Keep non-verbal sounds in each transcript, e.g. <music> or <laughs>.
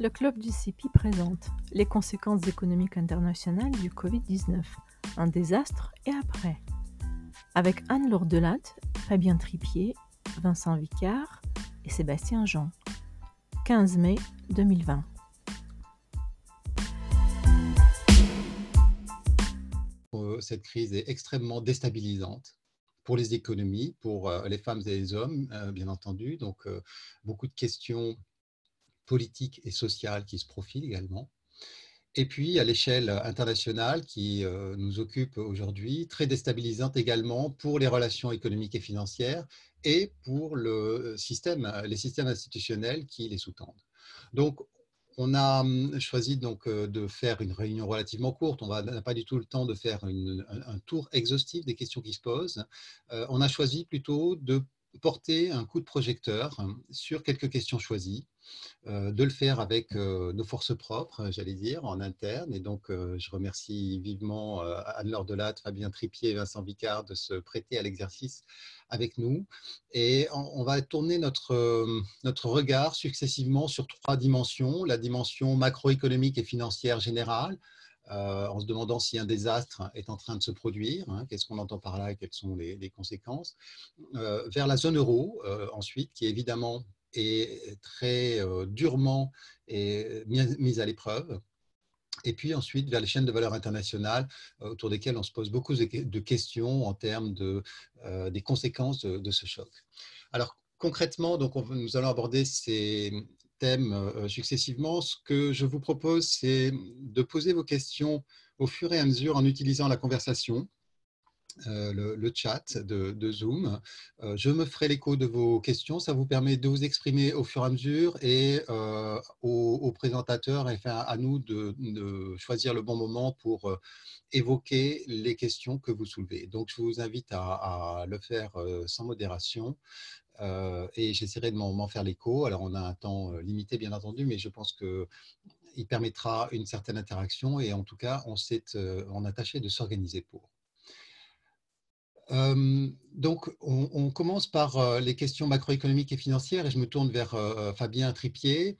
le club du CIPI présente les conséquences économiques internationales du Covid-19, un désastre et après. Avec Anne-Laure Fabien Tripier, Vincent Vicard et Sébastien Jean. 15 mai 2020. Euh, cette crise est extrêmement déstabilisante pour les économies, pour euh, les femmes et les hommes, euh, bien entendu. Donc, beaucoup de questions politiques et sociales qui se profilent également. Et puis, à l'échelle internationale qui nous occupe aujourd'hui, très déstabilisante également pour les relations économiques et financières et pour le système, les systèmes institutionnels qui les sous-tendent. Donc, on a hum, choisi donc euh, de faire une réunion relativement courte. On n'a pas du tout le temps de faire un, tour exhaustif des questions qui se posent. Euh, on a choisi plutôt de porter un coup de projecteur sur quelques questions choisies, euh, de le faire avec nos forces propres, j'allais dire, en interne. Et donc, je remercie vivement Anne-Laure Delatte, Fabien Tripier et Vincent Vicard de se prêter à l'exercice avec nous. Et on, va tourner notre, euh, notre regard successivement sur trois dimensions. La dimension macroéconomique et financière générale, euh, en se demandant si un désastre est en train de se produire, hein, qu'est-ce qu'on entend par là et quelles sont les, conséquences. Euh, vers la zone euro, ensuite, qui évidemment est très durement mise à l'épreuve et puis ensuite vers les chaînes de valeur internationales euh, autour desquelles on se pose beaucoup de questions en termes de, euh, des conséquences de, ce choc. Alors concrètement, donc nous allons aborder ces thèmes euh, successivement. Ce que je vous propose, c'est de poser vos questions au fur et à mesure en utilisant la conversation. Euh, le, chat de, Zoom. Euh, je me ferai l'écho de vos questions. Ça vous permet de vous exprimer au fur et à mesure et euh, aux, présentateurs et à nous de, choisir le bon moment pour évoquer les questions que vous soulevez. Donc, je vous invite à, le faire sans modération. Et j'essaierai de m'en faire l'écho. Alors, on a un temps limité, bien entendu, mais je pense qu'il permettra une certaine interaction et en tout cas, on s'est on a tâché de s'organiser pour. Euh, donc, on, commence par euh, les questions macroéconomiques et financières et je me tourne vers euh, Fabien Tripier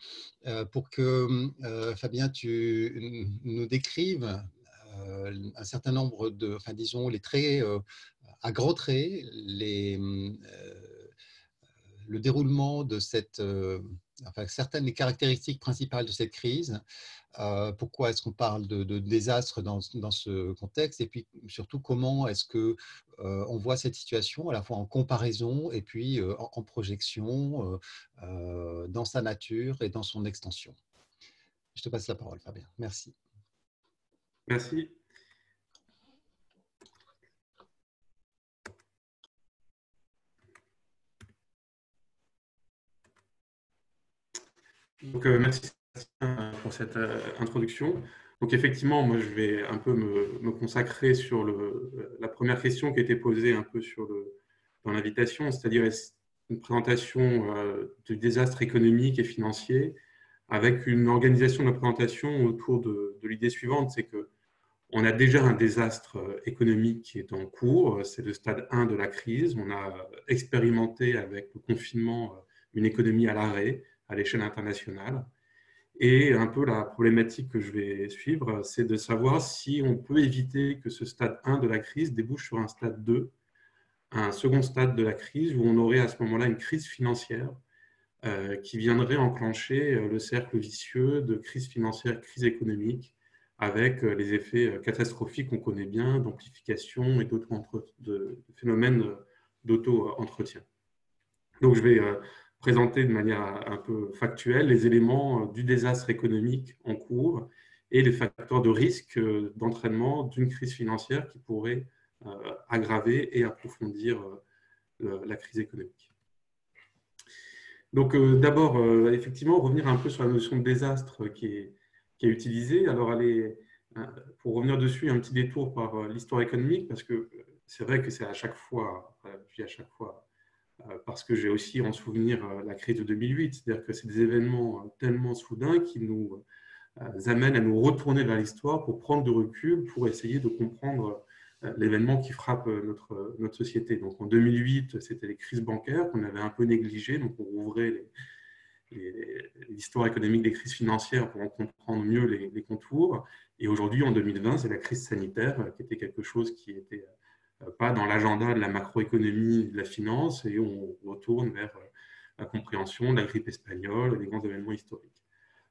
pour que, Fabien, tu nous décrives un certain nombre de, enfin, disons, les traits, à gros traits, les, le déroulement de cette, enfin, certaines caractéristiques principales de cette crise euh, pourquoi est-ce qu'on parle de, désastre dans, ce contexte et puis surtout comment est-ce que euh, on voit cette situation à la fois en comparaison et puis euh, en, projection dans sa nature et dans son extension. Je te passe la parole, Fabien. Merci. Merci. Donc, merci pour cette euh, introduction. Donc effectivement, moi je vais un peu me, consacrer sur la première question qui a été posée un peu dans l'invitation, c'est-à-dire une présentation euh, du désastre économique et financier avec une organisation de la présentation autour de, l'idée suivante, c'est que on a déjà un désastre économique qui est en cours, c'est le stade 1 de la crise. On a expérimenté avec le confinement une économie à l'arrêt à l'échelle internationale. Et un peu la problématique que je vais suivre, c'est de savoir si on peut éviter que ce stade 1 de la crise débouche sur un stade 2, un second stade de la crise où on aurait à ce moment-là une crise financière euh, qui viendrait enclencher euh, le cercle vicieux de crise financière, crise économique, avec euh, les effets catastrophiques qu'on connaît bien, d'amplification et d'autres phénomènes d'auto-entretien. Donc je vais présenter de manière un peu factuelle les éléments euh, du désastre économique en cours et les facteurs de risque euh, d'entraînement d'une crise financière qui pourrait euh, aggraver et approfondir la crise économique. Donc d'abord, effectivement, revenir un peu sur la notion de désastre qui est, utilisée. Alors, aller, pour revenir dessus, un petit détour par l'histoire économique, parce que c'est vrai que c'est à chaque fois, à chaque fois parce que j'ai aussi en souvenir euh, la crise de 2008, c'est-à-dire que c'est des événements euh, tellement soudains qui nous amènent à nous retourner vers l'histoire pour prendre de recul, pour essayer de comprendre l'événement qui frappe notre, société. Donc en 2008, c'était les crises bancaires qu'on avait un peu négligées, donc on rouvrait l'histoire économique des crises financières pour en comprendre mieux les, contours. Et aujourd'hui, en 2020, c'est la crise sanitaire qui était quelque chose qui n'était pas dans l'agenda de la macroéconomie de la finance et on retourne vers la compréhension de la grippe espagnole et des grands événements historiques.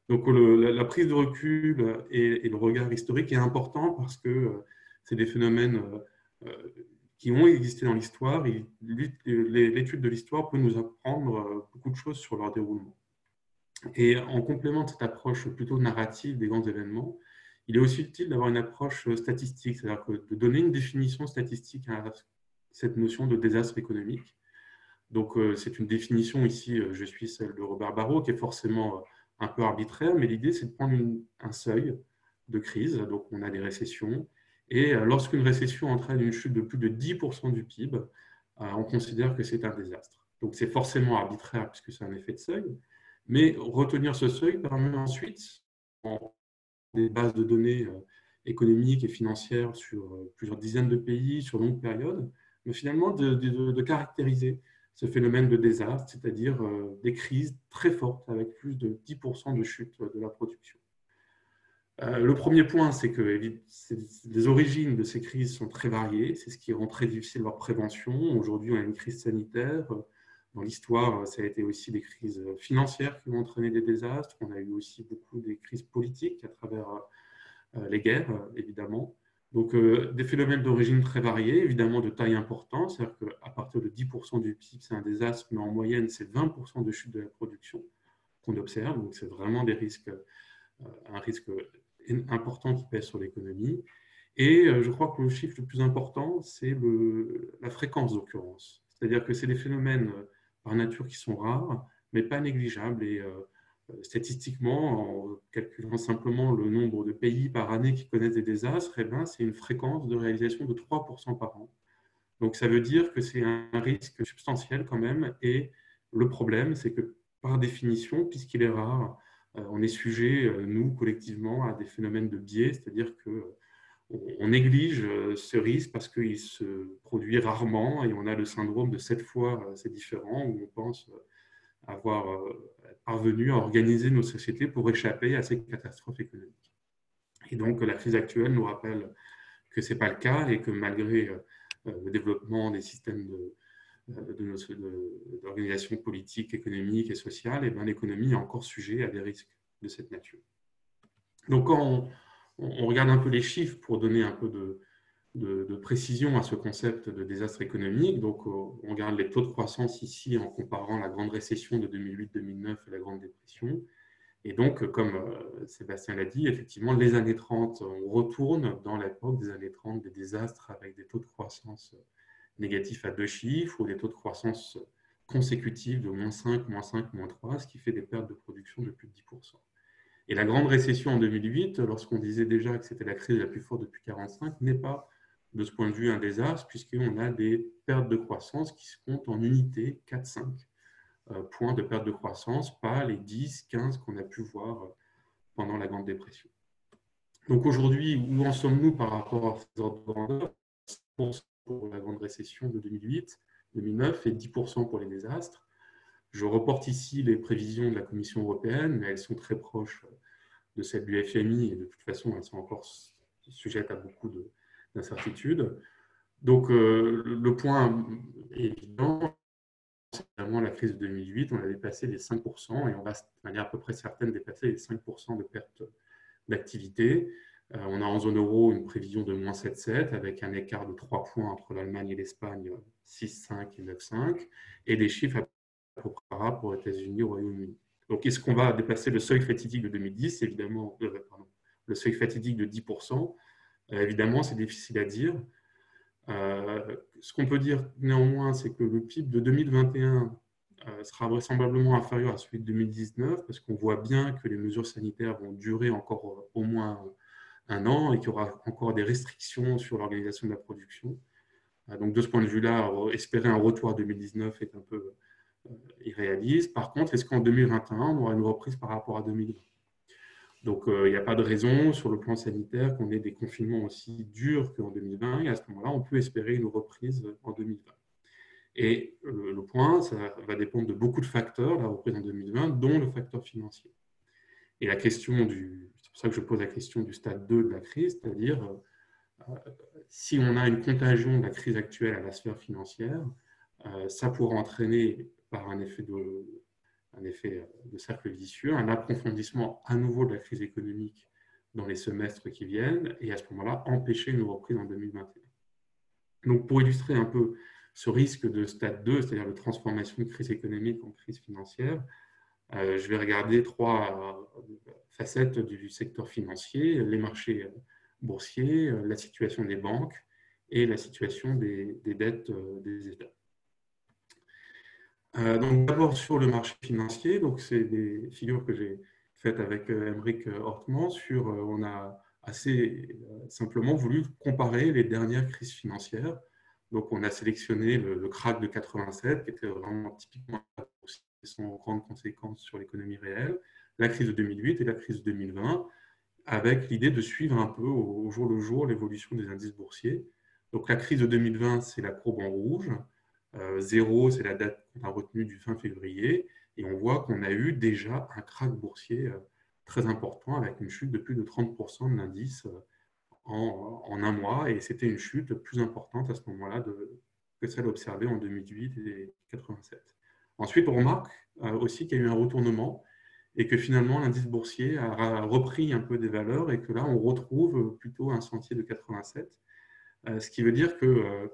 Donc la, prise de recul et, le regard historique est important parce que c'est des phénomènes qui ont existé dans l'histoire et l'étude de l'histoire peut nous apprendre beaucoup de choses sur leur déroulement. Et en complément de cette approche plutôt narrative des grands événements, il est aussi utile d'avoir une approche statistique, c'est-à-dire de donner une définition statistique à cette notion de désastre économique. Donc, euh, c'est une définition ici, euh, je suis celle de Robert Barrault, qui est forcément euh, un peu arbitraire, mais l'idée, c'est de prendre un seuil de crise. Donc, on a des récessions. Et lorsqu'une récession entraîne une chute de plus de 10% du PIB, on considère que c'est un désastre. Donc, c'est forcément arbitraire puisque c'est un effet de seuil. Mais retenir ce seuil permet ensuite, en des bases de données euh, économiques et financières sur euh, plusieurs dizaines de pays, sur longue période, mais finalement de, caractériser ce phénomène de désastre, c'est-à-dire euh, des crises très fortes avec plus de 10% de chute de la production. Le premier point, c'est que les origines de ces crises sont très variées. C'est ce qui rend très difficile leur prévention. Aujourd'hui, on a une crise sanitaire. Dans l'histoire, ça a été aussi des crises financières qui ont entraîné des désastres. On a eu aussi beaucoup des crises politiques à travers euh, les guerres, évidemment. Donc, euh, des phénomènes d'origine très variés, évidemment de taille importante, c'est-à-dire qu'à partir de 10% du PIB, c'est un désastre, mais en moyenne, c'est 20% de chute de la production qu'on observe. Donc, c'est vraiment des risques, euh, un risque important qui pèse sur l'économie. Et je crois que le chiffre le plus important, c'est la fréquence d'occurrence. C'est-à-dire que c'est des phénomènes par nature qui sont rares, mais pas négligeables. Et euh, statistiquement, en calculant simplement le nombre de pays par année qui connaissent des désastres, eh ben, c'est une fréquence de réalisation de 3% par an. Donc ça veut dire que c'est un risque substantiel quand même. Et le problème, c'est que par définition, puisqu'il est rare, euh, on est sujet, euh, nous, collectivement, à des phénomènes de biais, c'est-à-dire que on néglige euh, ce risque parce qu'il se produit rarement et on a le syndrome de cette fois euh, c'est différent où on pense euh, avoir parvenu à organiser nos sociétés pour échapper à ces catastrophes économiques. Et donc la crise actuelle nous rappelle que ce n'est pas le cas et que malgré le développement des systèmes d'organisation de, politique, économique et sociale, et eh l'économie est encore sujet à des risques de cette nature. Donc quand on regarde un peu les chiffres pour donner un peu de, précision à ce concept de désastre économique. Donc, euh, on regarde les taux de croissance ici en comparant la grande récession de 2008-2009 et la grande dépression. Et donc, comme euh, Sébastien l'a dit, effectivement, les années 30, on retourne dans l'époque des années 30 des désastres avec des taux de croissance négatifs à deux chiffres ou des taux de croissance consécutifs de moins 5, moins 5, moins 3, ce qui fait des pertes de production de plus de 10%. Et la grande récession en 2008, lorsqu'on disait déjà que c'était la crise la plus forte depuis 1945, n'est pas de ce point de vue un désastre, puisqu'on a des pertes de croissance qui se comptent en unités, 4-5 euh, points de perte de croissance, pas les 10, 15 qu'on a pu voir pendant la Grande Dépression. Donc aujourd'hui, où en sommes-nous par rapport à ces ordres de grandeur? Pour la Grande Récession de 2008, 2009 et 10% pour les désastres. Je reporte ici les prévisions de la Commission européenne, mais elles sont très proches de celles du FMI et de toute façon, elles sont encore sujettes à beaucoup d'incertitudes. Donc, euh, le point évident, c'est vraiment la crise de 2008. On a dépassé les 5% et on va de manière à peu près certaine dépasser les 5% de perte d'activité. Euh, on a en zone euro une prévision de moins 7,7 avec un écart de 3 points entre l'Allemagne et l'Espagne, 6,5 et 9,5, et des chiffres pour les États-Unis au Royaume-Uni. Donc, est-ce qu'on va dépasser le seuil fatidique de 2010 Évidemment, euh, le seuil fatidique de 10%. Euh, évidemment, c'est difficile à dire. Euh, ce qu'on peut dire néanmoins, c'est que le PIB de 2021 sera vraisemblablement inférieur à celui de 2019 parce qu'on voit bien que les mesures sanitaires vont durer encore au moins un an et qu'il y aura encore des restrictions sur l'organisation de la production. Donc, de ce point de vue-là, espérer un retour à 2019 est un peu euh, irréaliste. Par contre, est-ce qu'en 2021, on aura une reprise par rapport à 2020 Donc, euh, il n'y a pas de raison sur le plan sanitaire qu'on ait des confinements aussi durs qu'en 2020. Et à ce moment-là, on peut espérer une reprise en 2020. Et le, point, ça va dépendre de beaucoup de facteurs, là, repris en 2020, dont le facteur financier. Et la question du, c'est pour ça que je pose la question du stade 2 de la crise, c'est-à-dire euh, si on a une contagion de la crise actuelle à la sphère financière, euh, ça pourra entraîner par un effet de, cercle vicieux, un approfondissement à nouveau de la crise économique dans les semestres qui viennent et à ce moment-là empêcher une reprise en 2021. Donc pour illustrer un peu ce risque de stade 2, c'est-à-dire de transformation de crise économique en crise financière, euh, je vais regarder trois euh, facettes du secteur financier, les marchés boursiers, euh, la situation des banques et la situation des, dettes des États. Donc d'abord sur le marché financier, donc c'est des figures que j'ai faites avec Emeric Hortman sur, on a assez simplement voulu comparer les dernières crises financières donc, on a sélectionné le, crack de 87, qui était vraiment typiquement sans grandes conséquences sur l'économie réelle, la crise de 2008 et la crise de 2020, avec l'idée de suivre un peu au, jour le jour l'évolution des indices boursiers. Donc, la crise de 2020, c'est la courbe en rouge. Euh, zéro, c'est la date qu'on a retenue du fin février. Et on voit qu'on a eu déjà un crack boursier euh, très important avec une chute de plus de 30% de l'indice euh, en, un mois et c'était une chute plus importante à ce moment-là que celle observée en 2008 et 87. Ensuite, on remarque euh, aussi qu'il y a eu un retournement et que finalement l'indice boursier a repris un peu des valeurs et que là on retrouve plutôt un sentier de 87, euh, ce qui veut dire que euh,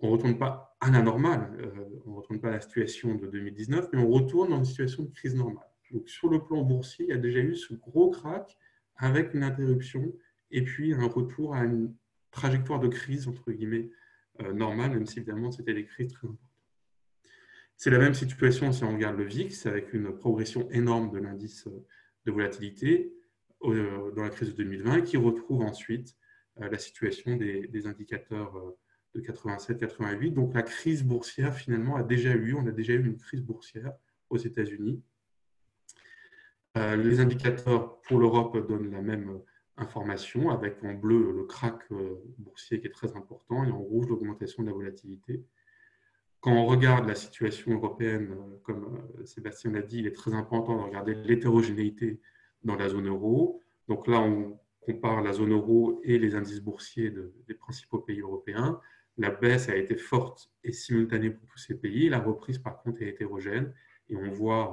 on ne retourne pas à la normale, on ne retourne pas à la situation de 2019, mais on retourne dans une situation de crise normale. Donc sur le plan boursier, il y a déjà eu ce gros crack avec une interruption et puis un retour à une trajectoire de crise, entre guillemets, euh, normale, même si évidemment c'était des crises très importantes. C'est la même situation si on regarde le VIX, avec une progression énorme de l'indice de volatilité euh, dans la crise de 2020, qui retrouve ensuite euh, la situation des indicateurs de 87-88. Donc la crise boursière, finalement, a déjà eu, on a déjà eu une crise boursière aux États-Unis. Les indicateurs pour l'Europe donnent la même information, avec en bleu le crack euh, boursier qui est très important et en rouge l'augmentation de la volatilité. Quand on regarde la situation européenne, euh, comme euh, Sébastien l'a dit, il est très important de regarder l'hétérogénéité dans la zone euro. Donc là, on compare la zone euro et les indices boursiers des principaux pays européens. La baisse a été forte et simultanée pour tous ces pays. La reprise, par contre, est hétérogène. Et on voit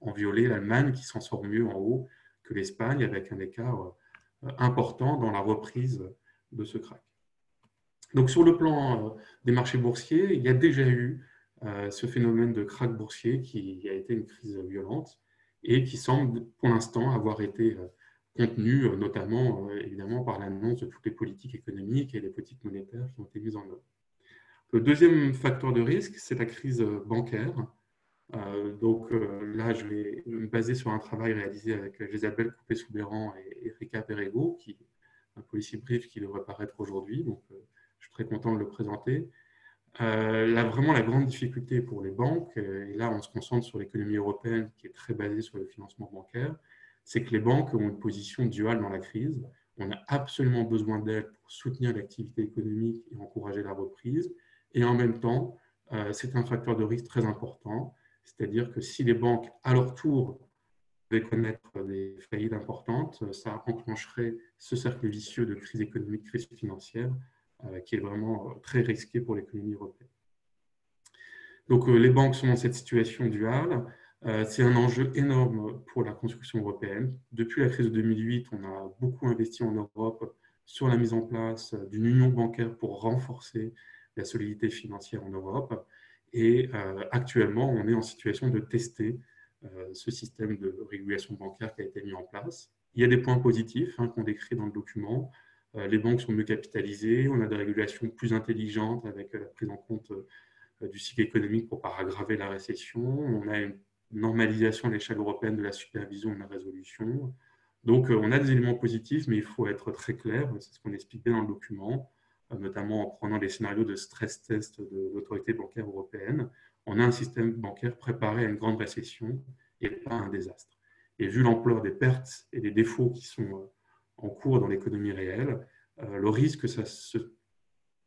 en, violet l'Allemagne qui s'en sort mieux en haut que l'Espagne, avec un écart important dans la reprise de ce crack. Donc sur le plan euh, des marchés boursiers, il y a déjà eu euh, ce phénomène de crack boursier qui a été une crise violente et qui semble pour l'instant avoir été euh, contenu notamment évidemment par l'annonce de toutes les politiques économiques et les politiques monétaires qui ont été mises en œuvre. Le deuxième facteur de risque, c'est la crise bancaire euh, donc euh, là, je vais me baser sur un travail réalisé avec Isabelle Coupé-Soubéran et Erika Perego, qui un policier brief qui devrait paraître aujourd'hui. Donc, euh, je suis très content de le présenter. là, vraiment, la grande difficulté pour les banques, et là, on se concentre sur l'économie européenne qui est très basée sur le financement bancaire, c'est que les banques ont une position duale dans la crise. On a absolument besoin d'elles pour soutenir l'activité économique et encourager la reprise. Et en même temps, c'est un facteur de risque très important c'est-à-dire que si les banques, à leur tour, devaient connaître des faillites importantes, ça enclencherait ce cercle vicieux de crise économique, crise financière, euh, qui est vraiment euh, très risqué pour l'économie européenne. Donc euh, les banques sont dans cette situation duale. C'est un enjeu énorme pour la construction européenne. Depuis la crise de 2008, on a beaucoup investi en Europe sur la mise en place d'une union bancaire pour renforcer la solidité financière en Europe. Et euh, actuellement, on est en situation de tester euh, ce système de régulation bancaire qui a été mis en place. Il y a des points positifs hein, qu'on décrit dans le document. Euh, les banques sont mieux capitalisées, on a des régulations plus intelligentes avec la prise en compte du cycle économique pour ne pas aggraver la récession. On a normalisation à l'échelle européenne de la supervision et de la résolution. Donc, on a des éléments positifs, mais il faut être très clair, c'est ce qu'on explique bien dans le document notamment en prenant les scénarios de stress test de l'autorité bancaire européenne, on a un système bancaire préparé à une grande récession et pas à un désastre. Et vu l'ampleur des pertes et des défauts qui sont euh, en cours dans l'économie réelle, euh, le risque que ça se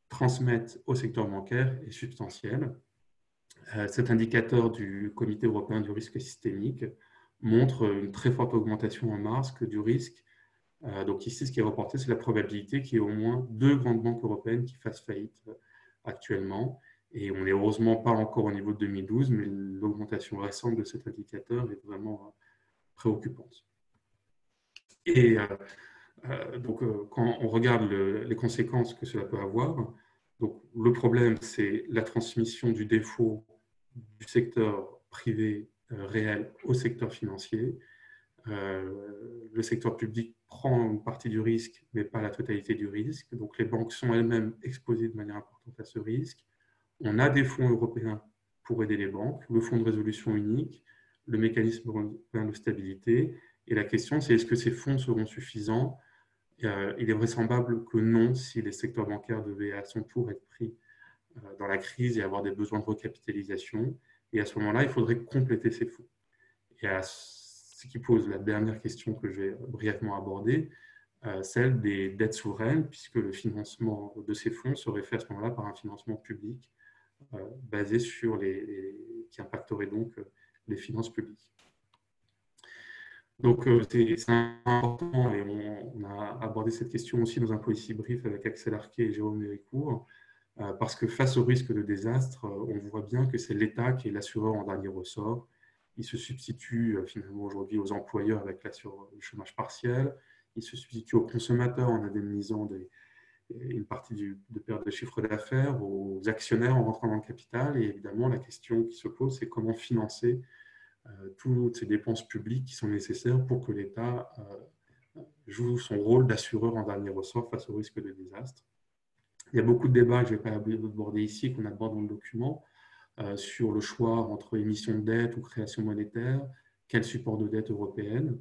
transmette au secteur bancaire est substantiel. Cet indicateur du Comité européen du risque systémique montre une très forte augmentation en mars du risque. donc ici, ce qui est reporté, c'est la probabilité qu'il y ait au moins deux grandes banques européennes qui fassent faillite actuellement. Et on n'est heureusement pas encore au niveau de 2012, mais l'augmentation récente de cet indicateur est vraiment préoccupante. Et euh, donc, euh, quand on regarde les conséquences que cela peut avoir, donc, le problème, c'est la transmission du défaut du secteur privé euh, réel au secteur financier. le secteur public prend une partie du risque, mais pas la totalité du risque. Donc, les banques sont elles-mêmes exposées de manière importante à ce risque. On a des fonds européens pour aider les banques, le fonds de résolution unique, le mécanisme européen de stabilité. Et la question, c'est est-ce que ces fonds seront suffisants euh, il est vraisemblable que non, si les secteurs bancaires devaient à son tour être pris euh, dans la crise et avoir des besoins de recapitalisation. Et à ce moment-là, il faudrait compléter ces fonds. Et à ce qui pose la dernière question que je vais brièvement aborder, euh, celle des dettes souveraines, puisque le financement de ces fonds serait fait à ce moment-là par un financement public basé sur les, qui impacterait donc les finances publiques. Donc, euh, c'est important et on, a abordé cette question aussi dans un policy brief avec Axel Arquet et Jérôme Méricourt, euh, parce que face au risque de désastre, euh, on voit bien que c'est l'État qui est l'assureur en dernier ressort. Il se substitue finalement aujourd'hui aux employeurs avec du chômage partiel, il se substitue aux consommateurs en indemnisant une partie de perte de chiffre d'affaires, aux actionnaires en rentrant dans le capital. Et évidemment, la question qui se pose, c'est comment financer toutes ces dépenses publiques qui sont nécessaires pour que l'État euh, joue son rôle d'assureur en dernier ressort face au risque de désastre. Il y a beaucoup de débats que je ne vais pas aborder ici, qu'on aborde dans le document, euh, sur le choix entre émission de dette ou création monétaire, quel support de dette européenne.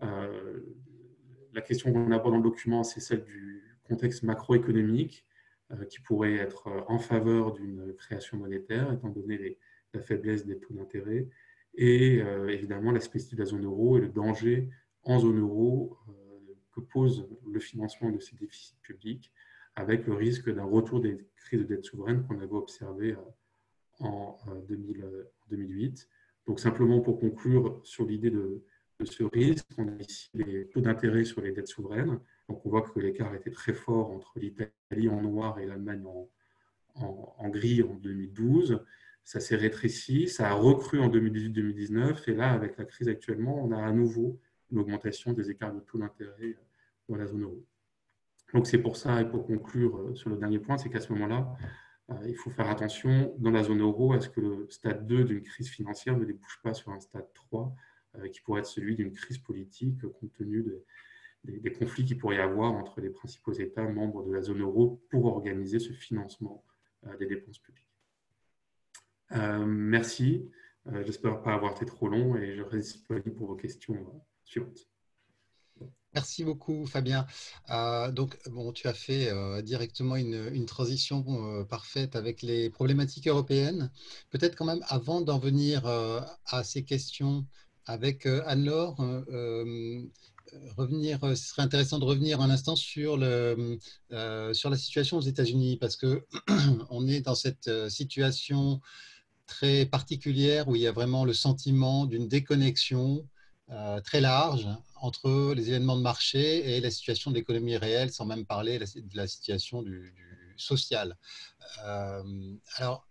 la question qu'on aborde dans le document, c'est celle du contexte macroéconomique qui pourrait être en faveur d'une création monétaire, étant donné la faiblesse des taux d'intérêt, et euh, évidemment la spécificité de la zone euro et le danger en zone euro euh, que pose le financement de ces déficits publics avec le risque d'un retour des crises de dette souveraine qu'on avait observé euh, en 2008. Donc simplement pour conclure sur l'idée de, ce risque, on a ici les taux d'intérêt sur les dettes souveraines. Donc on voit que l'écart était très fort entre l'Italie en noir et l'Allemagne en, gris en 2012 ça s'est rétréci, ça a recru en 2018-2019, et là, avec la crise actuellement, on a à nouveau une augmentation des écarts de taux d'intérêt dans la zone euro. Donc c'est pour ça, et pour conclure euh, sur le dernier point, c'est qu'à ce moment-là, euh, il faut faire attention dans la zone euro à ce que le stade 2 d'une crise financière ne débouche pas sur un stade 3 euh, qui pourrait être celui d'une crise politique compte tenu des, conflits qu'il pourrait y avoir entre les principaux États membres de la zone euro pour organiser ce financement des dépenses publiques. Euh, merci. Euh, j'espère pas avoir été trop long et je reste disponible pour vos questions euh, suivantes. Merci beaucoup, Fabien. donc, bon, tu as fait directement une, transition parfaite avec les problématiques européennes. Peut-être quand même, avant d'en venir à ces questions avec Anne-Laure, revenir, ce serait intéressant de revenir un instant sur, sur la situation aux États-Unis, parce que <clears throat> on est dans cette situation très particulière où il y a vraiment le sentiment d'une déconnexion euh, très large entre les événements de marché et la situation de l'économie réelle, sans même parler de la situation du, social. Euh, alors,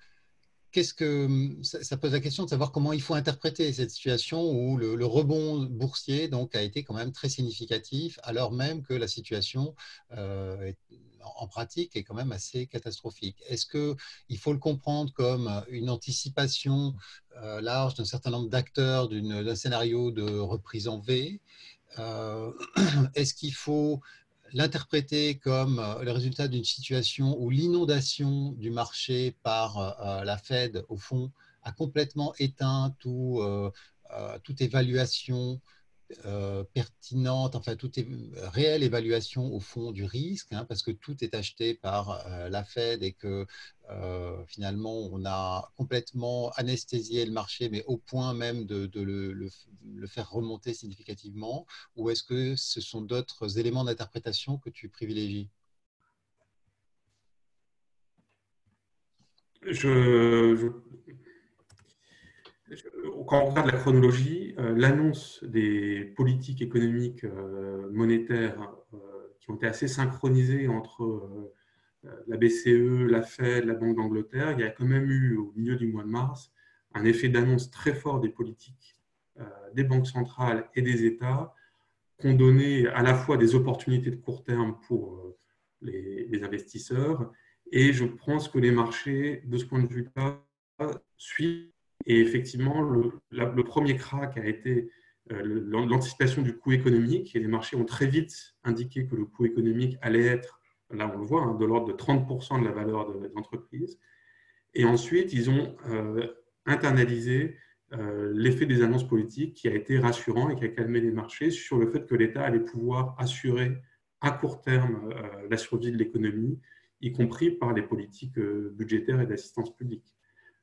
qu'est-ce que ça, pose la question de savoir comment il faut interpréter cette situation où le, rebond boursier donc a été quand même très significatif, alors même que la situation euh, est en pratique est quand même assez catastrophique. Est-ce qu'il faut le comprendre comme une anticipation euh, large d'un certain nombre d'acteurs d'un scénario de reprise en V euh, <clears throat> Est-ce qu'il faut l'interpréter comme euh, le résultat d'une situation où l'inondation du marché par la Fed, au fond, a complètement éteint tout, toute évaluation euh, pertinente, enfin toute réelle évaluation au fond du risque, hein, parce que tout est acheté par euh, la Fed et que euh, finalement on a complètement anesthésié le marché, mais au point même de, le, le, faire remonter significativement, ou est-ce que ce sont d'autres éléments d'interprétation que tu privilégies? Je, quand on regarde la chronologie, l'annonce des politiques économiques monétaires qui ont été assez synchronisées entre la BCE, la Fed, la Banque d'Angleterre, il y a quand même eu au milieu du mois de mars un effet d'annonce très fort des politiques des banques centrales et des États qui ont donné à la fois des opportunités de court terme pour les, investisseurs et je pense que les marchés, de ce point de vue-là, suivent. Et effectivement, le, premier crack a été euh, l'anticipation du coût économique et les marchés ont très vite indiqué que le coût économique allait être, là on le voit, hein, de l'ordre de 30% de la valeur de l'entreprise. Et ensuite, ils ont euh, internalisé euh, l'effet des annonces politiques qui a été rassurant et qui a calmé les marchés sur le fait que l'État allait pouvoir assurer à court terme la survie de l'économie, y compris par les politiques budgétaires et d'assistance publique.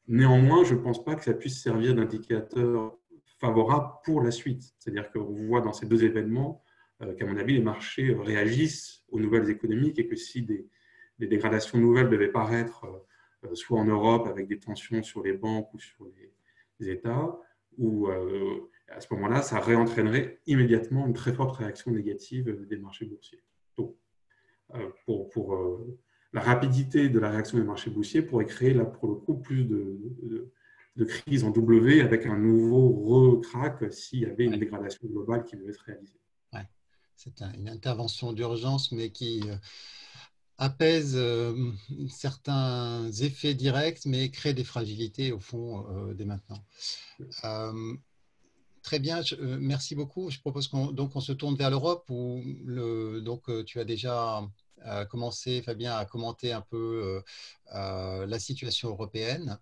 Néanmoins, je ne pense pas que ça puisse servir d'indicateur favorable pour la suite. C'est-à-dire qu'on voit dans ces deux événements euh, qu'à mon avis, les marchés réagissent aux nouvelles économiques et que si des, dégradations nouvelles devaient paraître, euh, soit en Europe avec des tensions sur les banques ou sur les, États, ou euh, à ce moment-là, ça réentraînerait immédiatement une très forte réaction négative des marchés boursiers. Donc, pour la rapidité de la réaction des marchés boursiers pourrait créer, là, pour le coup, plus de, de, crise en W avec un nouveau recrack s'il y avait une dégradation globale qui devait être réalisée. Ouais. C'est une intervention d'urgence, mais qui euh, apaise euh, certains effets directs, mais crée des fragilités, au fond, euh, dès maintenant. Très bien, merci beaucoup. Je propose qu'on donc on se tourne vers l'Europe où le, donc tu as déjà commencé, Fabien, à commenter un peu euh, euh, la situation européenne.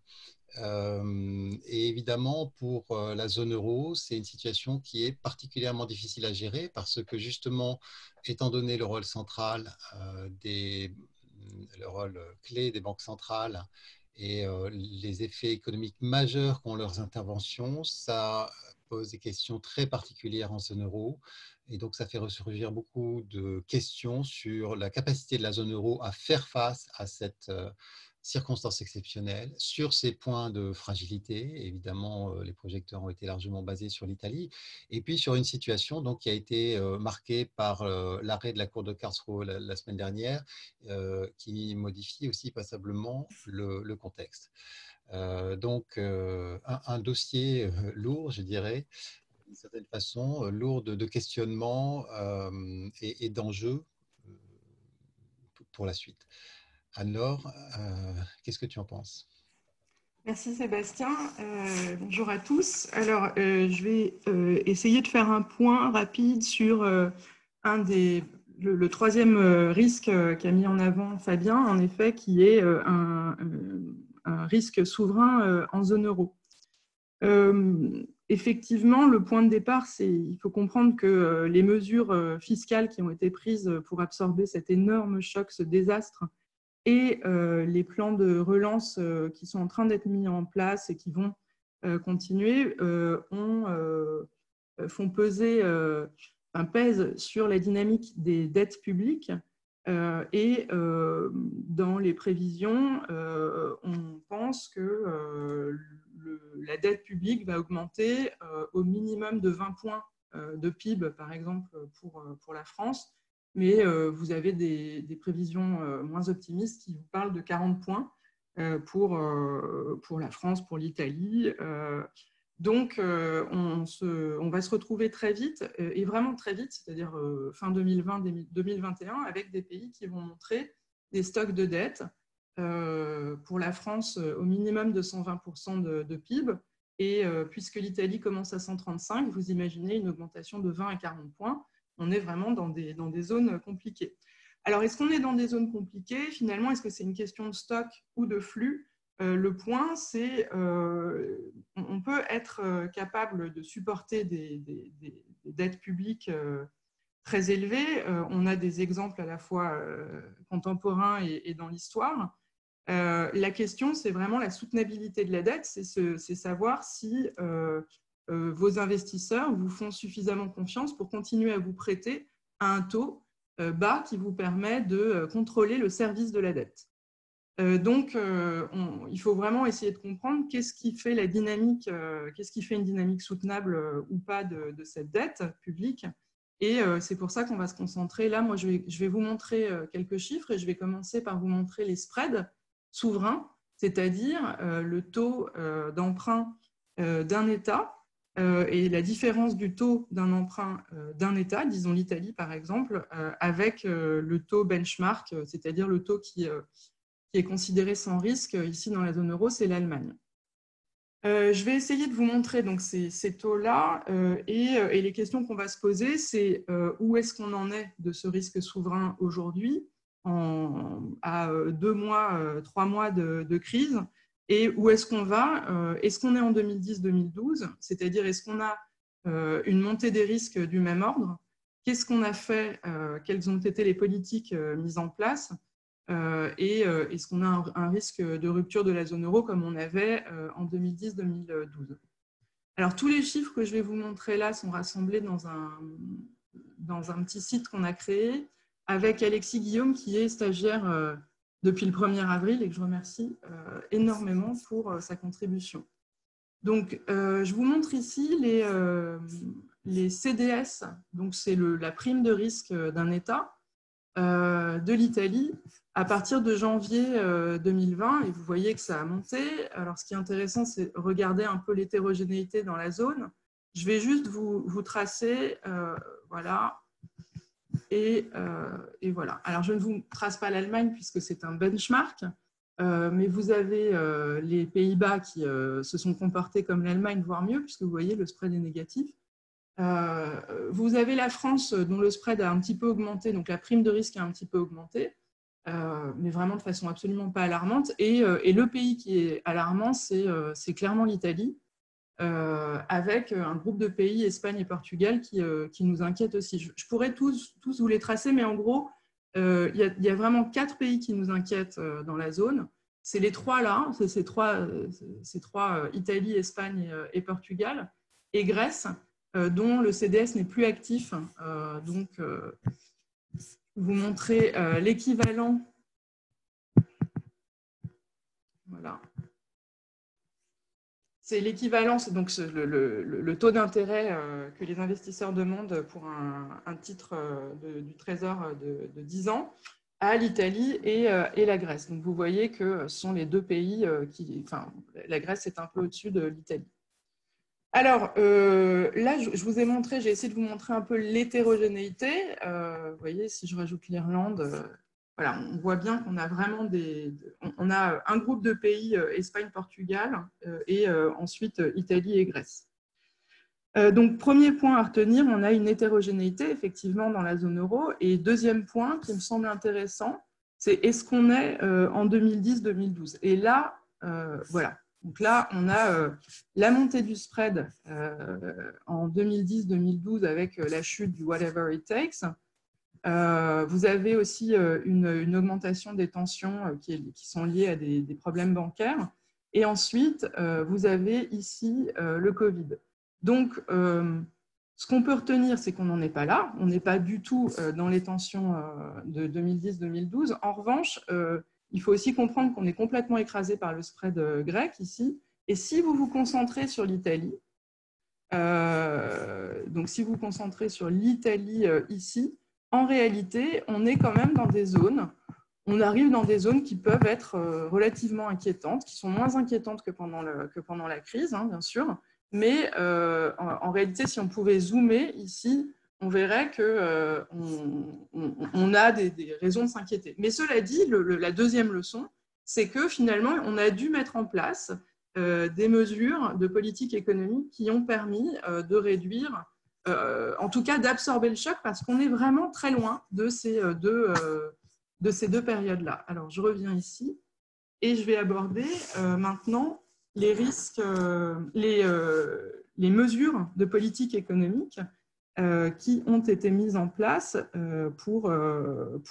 Euh, et évidemment, pour la zone euro, c'est une situation qui est particulièrement difficile à gérer parce que justement, étant donné le rôle central des, le rôle clé des banques centrales et les effets économiques majeurs qu'ont leurs interventions, ça pose des questions très particulières en zone euro. Et donc, ça fait ressurgir beaucoup de questions sur la capacité de la zone euro à faire face à cette euh, circonstance exceptionnelle, sur ces points de fragilité. Évidemment, euh, les projecteurs ont été largement basés sur l'Italie. Et puis, sur une situation donc, qui a été euh, marquée par l'arrêt de la Cour de Karlsruhe la, semaine dernière, qui modifie aussi passablement le, contexte. donc, un, dossier lourd, je dirais, d'une certaine façon, euh, lourde de questionnements euh, et, d'enjeux euh, pour la suite. Alors, qu'est-ce que tu en penses? Merci Sébastien. bonjour à tous. Alors, je vais essayer de faire un point rapide sur un des, le, troisième risque qu'a mis en avant Fabien, en effet, qui est un, un risque souverain en zone euro effectivement, le point de départ, c'est il faut comprendre que euh, les mesures euh, fiscales qui ont été prises pour absorber cet énorme choc, ce désastre, et euh, les plans de relance qui sont en train d'être mis en place et qui vont continuer font peser un pèse sur la dynamique des dettes publiques. et dans les prévisions, on pense que la dette publique va augmenter euh, au minimum de 20 points euh, de PIB, par exemple, pour, euh, pour la France. Mais vous avez des, prévisions moins optimistes qui vous parlent de 40 points pour, pour la France, pour l'Italie. Donc, on, se, on, va se retrouver très vite, et vraiment très vite, c'est-à-dire fin 2020-2021, avec des pays qui vont montrer des stocks de dettes euh, pour la France euh, au minimum de 120% de, PIB. Et euh, puisque l'Italie commence à 135, vous imaginez une augmentation de 20 à 40 points. On est vraiment dans des, dans des zones compliquées. Alors, est-ce qu'on est dans des zones compliquées? Finalement, est-ce que c'est une question de stock ou de flux? Le point, c'est on peut être capable de supporter des, dettes publiques très élevées. on a des exemples à la fois contemporains et dans l'histoire. Euh, la question, c'est vraiment la soutenabilité de la dette, c'est savoir si euh, euh, vos investisseurs vous font suffisamment confiance pour continuer à vous prêter à un taux bas qui vous permet de contrôler le service de la dette. donc, il faut vraiment essayer de comprendre qu'est-ce qui fait la dynamique, qu'est-ce qui fait une dynamique soutenable ou pas de, cette dette publique. Et c'est pour ça qu'on va se concentrer. Là, moi, je vais, vous montrer quelques chiffres et je vais commencer par vous montrer les spreads souverains, c'est-à-dire le taux d'emprunt d'un État euh, et la différence du taux d'un emprunt euh, d'un État, disons l'Italie par exemple, euh, avec le taux benchmark, c'est-à-dire le taux qui, est considéré sans risque ici dans la zone euro, c'est l'Allemagne. je vais essayer de vous montrer donc ces, taux-là et, les questions qu'on va se poser, c'est où est-ce qu'on en est de ce risque souverain aujourd'hui, à deux mois, trois mois de crise et où est-ce qu'on va euh, Est-ce qu'on est en 2010-2012 C'est-à-dire, est-ce qu'on a euh, une montée des risques du même ordre? Qu'est-ce qu'on a fait euh, Quelles ont été les politiques mises en place? Et est-ce qu'on a un, risque de rupture de la zone euro comme on avait en 2010-2012 Alors, tous les chiffres que je vais vous montrer là sont rassemblés dans un, dans un petit site qu'on a créé avec Alexis Guillaume, qui est stagiaire depuis le 1er avril et que je remercie euh, énormément pour euh, sa contribution. Donc, euh, je vous montre ici les, les CDS, donc c'est la prime de risque d'un État de l'Italie à partir de janvier 2020 et vous voyez que ça a monté. Alors, ce qui est intéressant, c'est regarder un peu l'hétérogénéité dans la zone. Je vais juste vous, vous tracer, voilà, euh, et, voilà. Alors, je ne vous trace pas l'Allemagne puisque c'est un benchmark, euh, mais vous avez euh, les Pays-Bas qui se sont comportés comme l'Allemagne, voire mieux, puisque vous voyez, le spread est négatif. vous avez la France dont le spread a un petit peu augmenté, donc la prime de risque a un petit peu augmenté, mais vraiment de façon absolument pas alarmante. Et, et le pays qui est alarmant, c'est clairement l'Italie. Euh, avec un groupe de pays, Espagne et Portugal, qui, euh, nous inquiètent aussi. Je, pourrais tous, tous, vous les tracer, mais en gros, euh, il y, a vraiment quatre pays qui nous inquiètent dans la zone. C'est les trois là, c'est ces trois, ces trois Italie, Espagne et, Portugal, et Grèce, dont le CDS n'est plus actif. donc, vous montrer l'équivalent. Voilà c'est l'équivalence, donc le, taux d'intérêt euh, que les investisseurs demandent pour un, titre euh, du Trésor de, 10 ans à l'Italie euh, et, la Grèce. Donc vous voyez que ce sont les deux pays qui, enfin, la Grèce est un peu au-dessus de l'Italie. Alors là, je, vous ai montré, j'ai essayé de vous montrer un peu l'hétérogénéité. vous voyez, si je rajoute l'Irlande, on voit bien qu'on a vraiment des, on a un groupe de pays, euh, Espagne, Portugal, euh, et euh, ensuite Italie et Grèce. Donc, premier point à retenir, on a une hétérogénéité effectivement dans la zone euro. Et deuxième point qui me semble intéressant, c'est est-ce qu'on est en 2010-2012 Et là, voilà. Donc là, on a la montée du spread en 2010-2012 avec la chute du whatever it takes. Euh, vous avez aussi euh, une, augmentation des tensions euh, qui, sont liées à des, problèmes bancaires. Et ensuite, vous avez ici le Covid. Donc, ce qu'on peut retenir, c'est qu'on n'en est pas là. On n'est pas du tout dans les tensions de 2010-2012. En revanche, il faut aussi comprendre qu'on est complètement écrasé par le spread grec ici. Et si vous vous concentrez sur l'Italie, donc si vous vous concentrez sur l'Italie ici, en réalité, on est quand même dans des zones, on arrive dans des zones qui peuvent être euh, relativement inquiétantes, qui sont moins inquiétantes que pendant, que pendant la crise, hein, bien sûr. Mais euh, en, réalité, si on pouvait zoomer ici, on verrait qu'on euh, on, a des, raisons de s'inquiéter. Mais cela dit, la deuxième leçon, c'est que finalement, on a dû mettre en place des mesures de politique économique qui ont permis de réduire euh, en tout cas d'absorber le choc parce qu'on est vraiment très loin de ces euh, deux, euh, deux périodes-là. Alors, je reviens ici et je vais aborder maintenant les risques, les, mesures de politique économique qui ont été mises en place pour,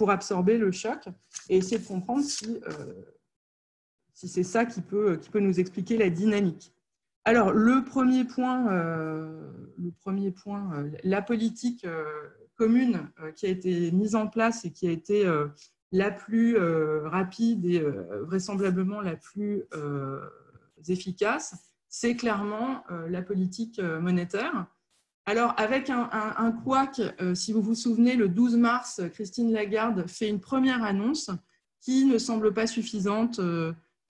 absorber le choc et essayer de comprendre si, c'est ça qui peut, nous expliquer la dynamique. Alors, le premier point, le premier point euh, la politique euh, commune qui a été mise en place et qui a été la plus rapide et vraisemblablement la plus efficace, c'est clairement la politique monétaire. Alors, avec un, un, couac, si vous vous souvenez, le 12 mars, Christine Lagarde fait une première annonce qui ne semble pas suffisante.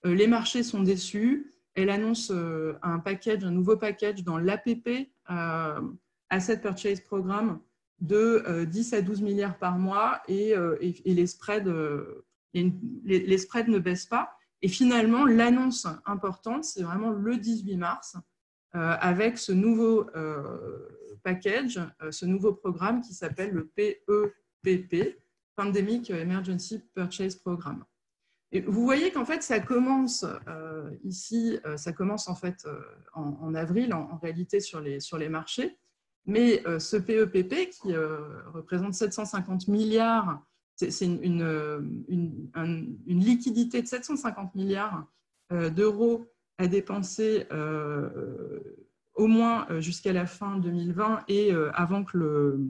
les marchés sont déçus. Elle annonce un package, un nouveau package dans l'APP, Asset Purchase Programme, de 10 euh, à 12 milliards par mois et, euh, les, spreads, euh, les, spreads ne baissent pas. Et finalement, l'annonce importante, c'est vraiment le 18 mars, avec ce nouveau package, ce nouveau programme qui s'appelle le PEPP, Pandemic Emergency Purchase Programme. Vous voyez qu'en fait, ça commence ici, ça commence en fait en, avril, en, réalité sur les, sur les marchés. Mais euh, ce PEPP, qui euh, représente 750 milliards, c'est une, liquidité de 750 milliards euh, d'euros à dépenser au moins jusqu'à la fin 2020 et avant que le,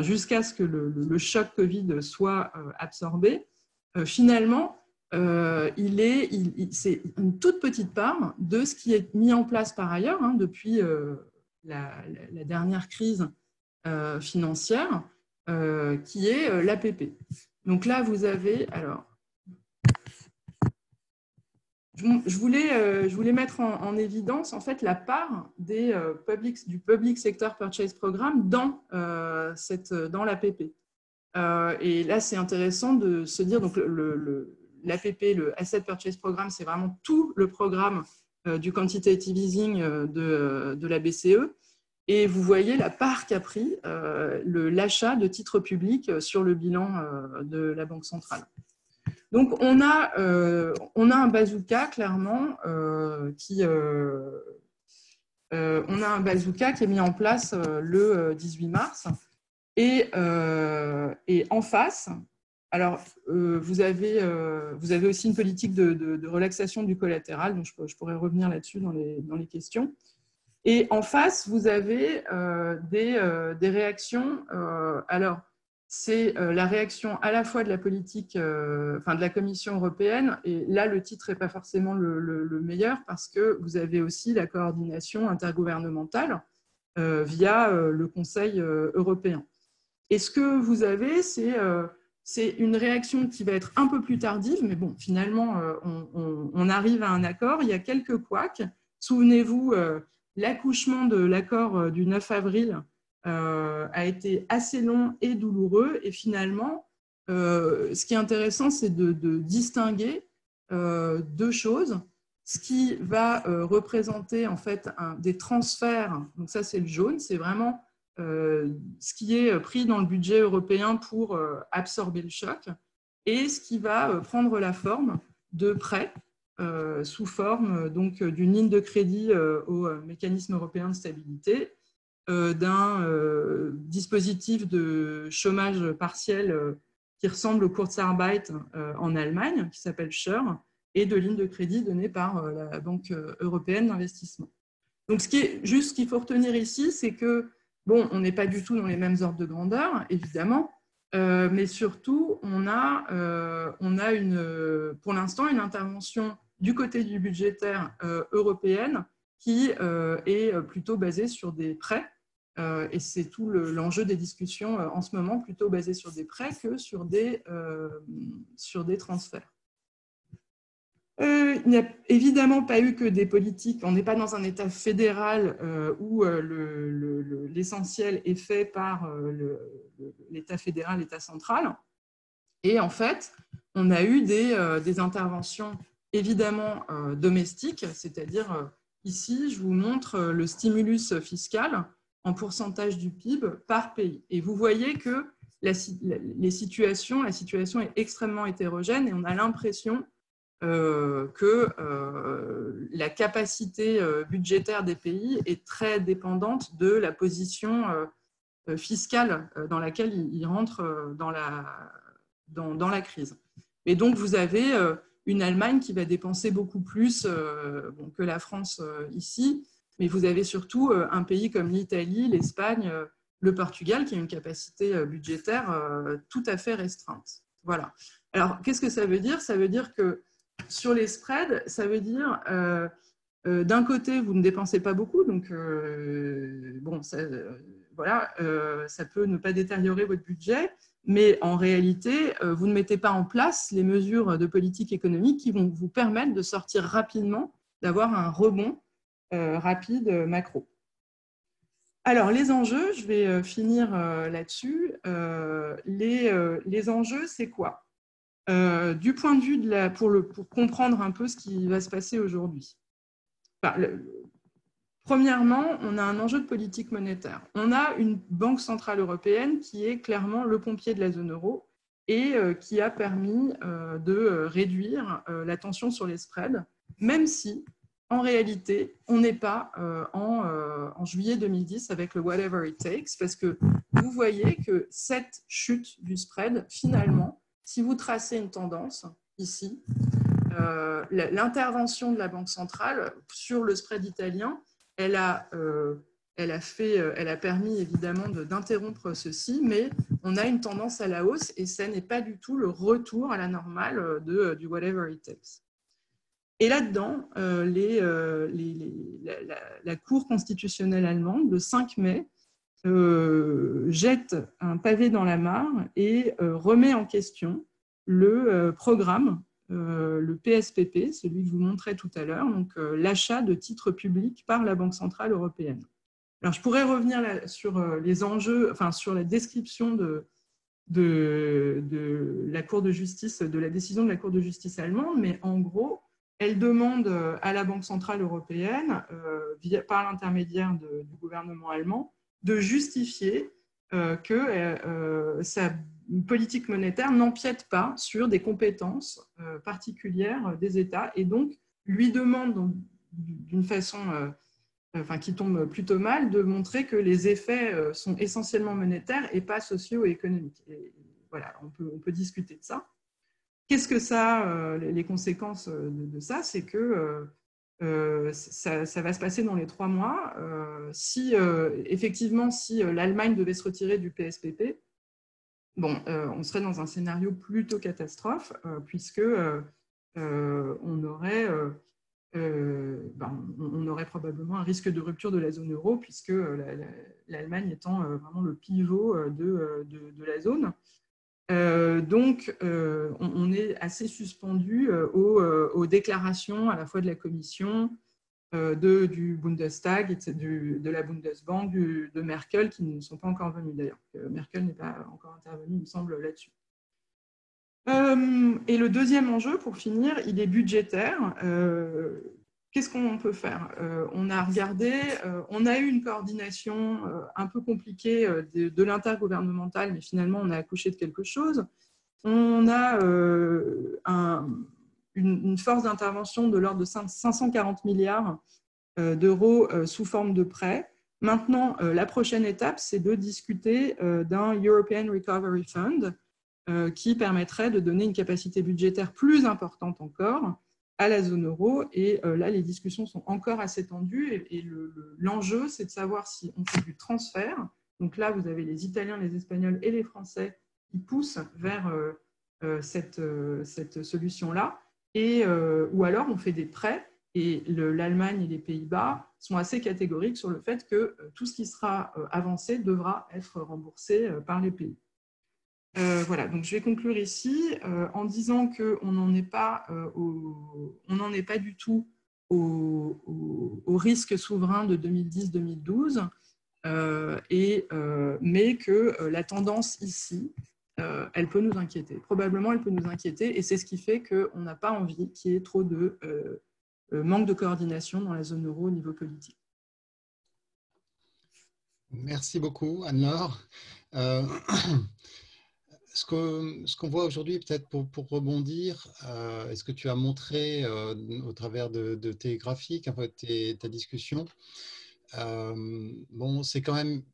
jusqu'à ce que le, choc Covid soit absorbé. finalement, il est, c'est une toute petite part de ce qui est mis en place par ailleurs hein, depuis la, dernière crise euh, financière, euh, qui est euh, l'APP. Donc là, vous avez, alors, je voulais, je voulais mettre en, évidence en fait la part des, public, du Public Sector Purchase Programme dans, cette, dans l'APP. et là, c'est intéressant de se dire, donc l'APP, le, le Asset Purchase Programme, c'est vraiment tout le programme euh, du quantitative easing euh, de, de, la BCE. Et vous voyez la part qu'a pris euh, l'achat de titres publics sur le bilan de la Banque centrale. Donc, on a, on a un bazooka, clairement, qui, on a un bazooka qui est mis en place le 18 mars. Et, et en face, alors, euh, vous, avez, euh, vous avez aussi une politique de, relaxation du collatéral, donc je, pourrais revenir là-dessus dans les, questions. Et en face, vous avez euh, des, réactions. alors, c'est la réaction à la fois de la politique, enfin de la Commission européenne, et là, le titre n'est pas forcément le, meilleur parce que vous avez aussi la coordination intergouvernementale via le Conseil européen. Et ce que vous avez, c'est c'est une réaction qui va être un peu plus tardive, mais bon, finalement, euh, on, arrive à un accord. Il y a quelques couacs. Souvenez-vous, euh, l'accouchement de l'accord euh, du 9 avril a été assez long et douloureux. Et finalement, ce qui est intéressant, c'est de, distinguer deux choses. Ce qui va représenter en fait des transferts, donc ça c'est le jaune, c'est vraiment ce qui est pris dans le budget européen pour euh, absorber le choc et ce qui va euh, prendre la forme de prêts sous forme donc d'une ligne de crédit au mécanisme européen de stabilité, d'un dispositif de chômage partiel qui ressemble au Kurzarbeit en Allemagne, qui s'appelle SCHUR, et de lignes de crédit données par la Banque européenne d'investissement. Donc, ce qui est juste ce qu'il faut retenir ici, c'est que Bon, on n'est pas du tout dans les mêmes ordres de grandeur, évidemment, euh, mais surtout, on a, euh, on a une, pour l'instant une intervention du côté du budgétaire euh, européenne qui est plutôt basée sur des prêts. et c'est tout l'enjeu des discussions en ce moment, plutôt basé sur des prêts que sur des transferts. Euh, il n'y a évidemment pas eu que des politiques. On n'est pas dans un État fédéral euh, où euh, l'essentiel est fait par l'État fédéral, l'État central. Et en fait, on a eu des, interventions évidemment domestiques, c'est-à-dire ici, je vous montre le stimulus fiscal en pourcentage du PIB par pays. Et vous voyez que les situations, la situation est extrêmement hétérogène et on a l'impression euh, que euh, la capacité euh, budgétaire des pays est très dépendante de la position fiscale dans laquelle ils rentrent dans la, dans, la crise. Et donc, vous avez une Allemagne qui va dépenser beaucoup plus que la France ici, mais vous avez surtout un pays comme l'Italie, l'Espagne, le Portugal qui a une capacité budgétaire tout à fait restreinte. Voilà. Alors, qu'est-ce que ça veut dire? Ça veut dire que sur les spreads, ça veut dire d'un côté, vous ne dépensez pas beaucoup, donc bon, ça, peut ne pas détériorer votre budget, mais en réalité, vous ne mettez pas en place les mesures de politique économique qui vont vous permettre de sortir rapidement, d'avoir un rebond rapide macro. Alors, les enjeux, je vais euh, finir euh, là-dessus. Euh, les, enjeux, c'est quoi? Du point de vue de la, pour, comprendre un peu ce qui va se passer aujourd'hui. premièrement, on a un enjeu de politique monétaire. On a une banque centrale européenne qui est clairement le pompier de la zone euro et qui a permis de réduire la tension sur les spreads, même si en réalité, on n'est pas euh, euh, en, juillet 2010 avec le Whatever It Takes, parce que vous voyez que cette chute du spread, finalement, si vous tracez une tendance ici, euh, l'intervention de la Banque centrale sur le spread italien, elle a, elle a, fait, elle a permis évidemment d'interrompre ceci, mais on a une tendance à la hausse et ce n'est pas du tout le retour à la normale de, du Whatever It Takes. Et là-dedans, euh, euh, la, Cour constitutionnelle allemande, le 5 mai, euh, jette un pavé dans la mare et remet en question le programme, le PSPP, celui que je vous montrais tout à l'heure, donc l'achat de titres publics par la Banque centrale européenne. Alors, je pourrais revenir sur les enjeux, enfin sur la description de, de, de, la Cour de justice, de la décision de la Cour de justice allemande, mais en gros, elle demande euh, à la Banque centrale européenne, euh, par l'intermédiaire du gouvernement allemand, de justifier euh, que sa politique monétaire n'empiète pas sur des compétences particulières des États et donc lui demande d'une façon enfin, qui tombe plutôt mal de montrer que les effets sont essentiellement monétaires et pas socio-économiques. Et voilà, on peut, on peut discuter de ça. Qu'est-ce que ça, euh, les conséquences euh, de, ça? C'est que euh, ça, va se passer dans les trois mois. si effectivement, si l'Allemagne devait se retirer du PSPP, bon, on serait dans un scénario plutôt catastrophe, puisque ben, on aurait probablement un risque de rupture de la zone euro, puisque l'Allemagne étant vraiment le pivot de, de la zone. Euh, donc, euh, on, est assez suspendu euh, aux, déclarations à la fois de la Commission, de, du Bundestag, et de la Bundesbank, de Merkel, qui ne sont pas encore venus d'ailleurs. Merkel n'est pas encore intervenue, il me semble, là-dessus. et le deuxième enjeu, pour finir, il est budgétaire. Qu'est-ce qu'on peut faire? Euh, On a regardé, euh, on a eu une coordination euh, un peu compliquée de, de l'intergouvernemental, mais finalement, on a accouché de quelque chose. On a une, force d'intervention de l'ordre de 540 milliards d'euros sous forme de prêts. Maintenant, la prochaine étape, c'est de discuter d'un European Recovery Fund qui permettrait de donner une capacité budgétaire plus importante encore à la zone euro. Et euh, là, les discussions sont encore assez tendues. Et, l'enjeu, c'est de savoir si on fait du transfert. Donc là, vous avez les Italiens, les Espagnols et les Français qui poussent vers euh, euh, cette, solution-là. Ou alors, on fait des prêts. Et l'Allemagne et les Pays-Bas sont assez catégoriques sur le fait que tout ce qui sera avancé devra être remboursé par les pays. Euh, voilà, donc je vais conclure ici euh, en disant qu'on n'en est pas, euh, est pas du tout au, risque souverain de 2010-2012, et mais que la tendance ici, elle peut nous inquiéter. Probablement, elle peut nous inquiéter, et c'est ce qui fait qu'on n'a pas envie qu'il y ait trop de manque de coordination dans la zone euro au niveau politique. Merci beaucoup, Anne-Laure. <clears throat> ce qu'on ce qu'on voit aujourd'hui, peut-être pour, rebondir, euh, est-ce que tu as montré euh, au travers de, tes graphiques, en fait, ta discussion, euh, bon, c'est quand même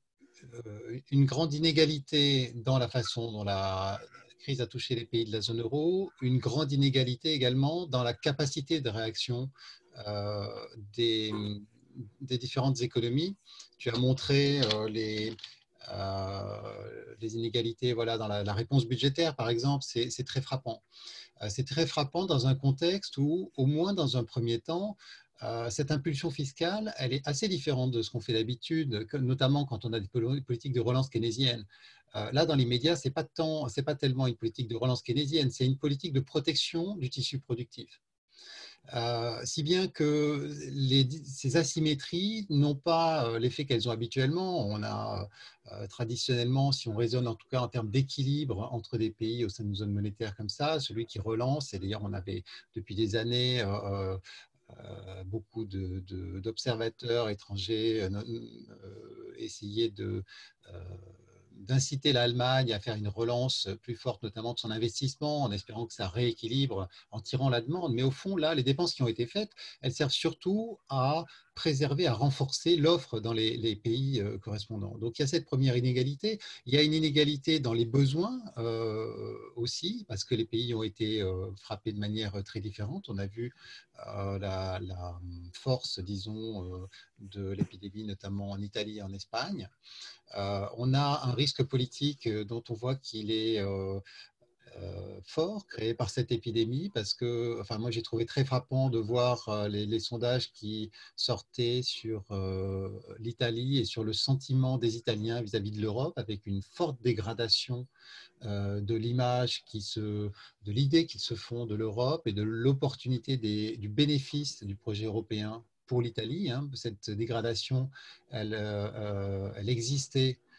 une grande inégalité dans la façon dont la crise a touché les pays de la zone euro, une grande inégalité également dans la capacité de réaction des différentes économies. Tu as montré les les inégalités voilà, dans la, réponse budgétaire, par exemple, c'est très frappant. c'est très frappant dans un contexte où, au moins dans un premier temps, cette impulsion fiscale, elle est assez différente de ce qu'on fait d'habitude, notamment quand on a des politiques de relance keynésienne. là, dans les médias, ce n'est pas tellement une politique de relance keynésienne, c'est une politique de protection du tissu productif. Euh, si bien que ces asymétries n'ont pas euh, l'effet qu'elles ont habituellement. On a euh, traditionnellement, si on raisonne en tout cas en termes d'équilibre entre des pays au sein d'une zone monétaire comme ça, celui qui relance, et d'ailleurs on avait depuis des années beaucoup d'observateurs étrangers essayer de d'inciter l'Allemagne à faire une relance plus forte, notamment de son investissement, en espérant que ça rééquilibre en tirant la demande. Mais au fond, là, les dépenses qui ont été faites, elles servent surtout à préserver, à renforcer l'offre dans les, pays euh, correspondants. Donc il y a cette première inégalité. Il y a une inégalité dans les besoins euh, aussi, parce que les pays ont été euh, frappés de manière très différente. On a vu la, force, disons, de l'épidémie, notamment en Italie et en Espagne. on a un risque politique dont on voit qu'il est fort créé par cette épidémie parce que, enfin, moi j'ai trouvé très frappant de voir euh, les, sondages qui sortaient sur euh, l'Italie et sur le sentiment des Italiens vis-à-vis de l'Europe avec une forte dégradation de l'image qui se, de l'idée qu'ils se font de l'Europe et de l'opportunité du bénéfice du projet européen pour l'Italie. Hein. Cette dégradation, elle, elle existait euh,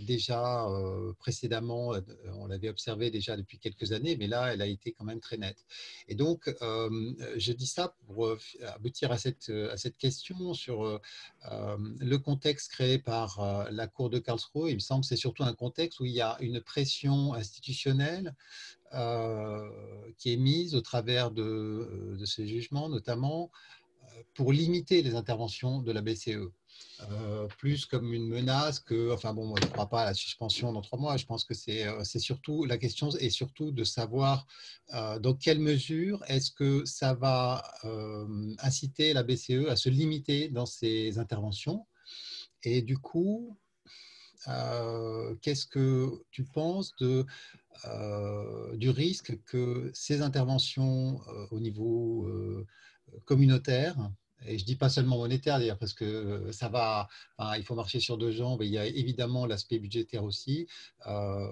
déjà euh, précédemment, euh, on l'avait observé déjà depuis quelques années, mais là, elle a été quand même très nette. Et donc, je dis ça pour aboutir à cette, à cette question sur le contexte créé par la Cour de Karlsruhe. Il me semble que c'est surtout un contexte où il y a une pression institutionnelle qui est mise au travers de, de ces jugements, notamment pour limiter les interventions de la BCE. Euh, plus comme une menace que, enfin bon, je ne crois pas à la suspension dans trois mois. Je pense que c'est euh, surtout la question est surtout de savoir euh, dans quelle mesure est-ce que ça va inciter la BCE à se limiter dans ses interventions. Et du coup, qu'est-ce que tu penses de, du risque que ces interventions au niveau communautaire et je dis pas seulement monétaire d'ailleurs, parce que euh, ça va, il faut marcher sur deux jambes. Et il y a évidemment l'aspect budgétaire aussi. Euh,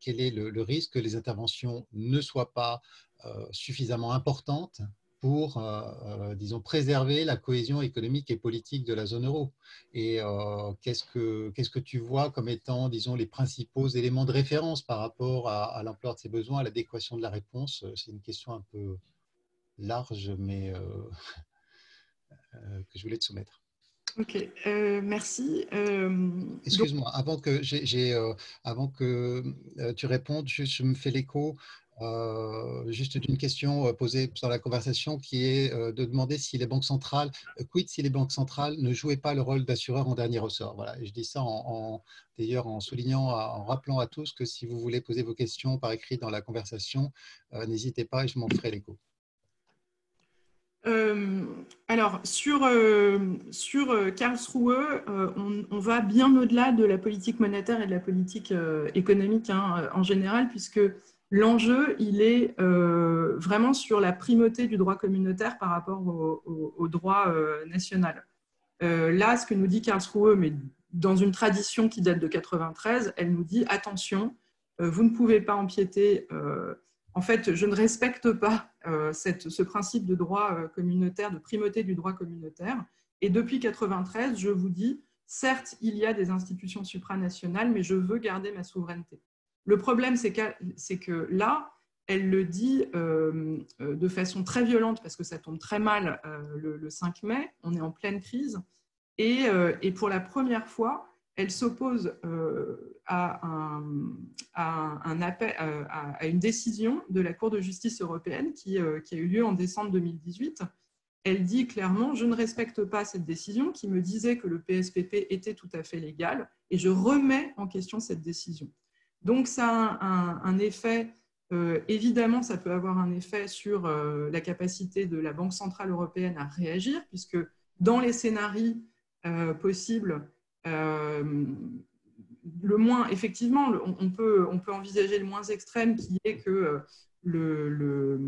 quel est le, risque que les interventions ne soient pas euh, suffisamment importantes pour, disons, préserver la cohésion économique et politique de la zone euro? Et qu'est-ce que qu'est-ce que tu vois comme étant, disons, les principaux éléments de référence par rapport à, à l'ampleur de ces besoins, à l'adéquation de la réponse? C'est une question un peu large, mais <laughs> euh, que je voulais te soumettre. Ok, euh, merci. Euh, Excuse-moi, avant que, avant que tu répondes, je, me fais l'écho juste d'une question posée dans la conversation qui est de demander si les banques centrales, quid si les banques centrales ne jouaient pas le rôle d'assureur en dernier ressort. Voilà, et je dis ça en, d'ailleurs en soulignant, en rappelant à tous que si vous voulez poser vos questions par écrit dans la conversation, n'hésitez pas et je m'en ferai l'écho. Euh, alors, sur, euh, euh, Karlsruhe, on, va bien au-delà de la politique monétaire et de la politique économique hein, en général, puisque l'enjeu, il est vraiment sur la primauté du droit communautaire par rapport au, droit national. là, ce que nous dit Karlsruhe, mais dans une tradition qui date de 93, elle nous dit attention, vous ne pouvez pas empiéter en fait, je ne respecte pas euh, ce principe de droit euh, communautaire, de primauté du droit communautaire. Et depuis 1993, je vous dis, certes, il y a des institutions supranationales, mais je veux garder ma souveraineté. Le problème, c'est que, là, elle le dit euh, de façon très violente, parce que ça tombe très mal le, 5 mai, on est en pleine crise, et pour la première fois, elle s'oppose euh, euh, à, une décision de la Cour de justice européenne euh, qui, a eu lieu en décembre 2018. Elle dit clairement, je ne respecte pas cette décision qui me disait que le PSPP était tout à fait légal et je remets en question cette décision. Donc ça a un, effet, évidemment, ça peut avoir un effet sur la capacité de la Banque centrale européenne à réagir, puisque dans les scénarios possibles, le moins, effectivement, on, peut, on peut envisager le moins extrême qui est que le, le,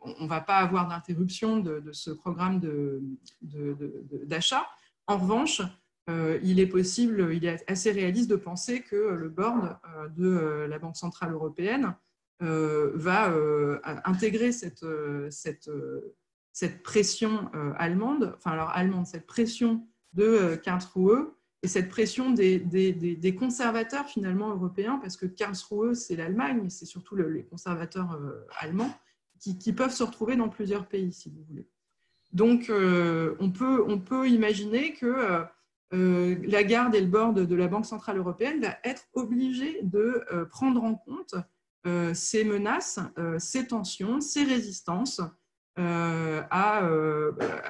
on ne va pas avoir d'interruption de, ce programme d'achat. De, en revanche, euh, il est possible, il est assez réaliste de penser que le board euh, de euh, la Banque Centrale Européenne va intégrer cette, cette, cette pression allemande, enfin alors allemande, cette pression de Karlsruhe et cette pression des, conservateurs finalement européens, parce que Karlsruhe, c'est l'Allemagne, c'est surtout les conservateurs allemands, qui, peuvent se retrouver dans plusieurs pays, si vous voulez. Donc, on, peut, on peut imaginer que euh, la garde et le board de la Banque Centrale Européenne va être obligé de euh, prendre en compte euh, ces menaces, ces tensions, ces résistances à,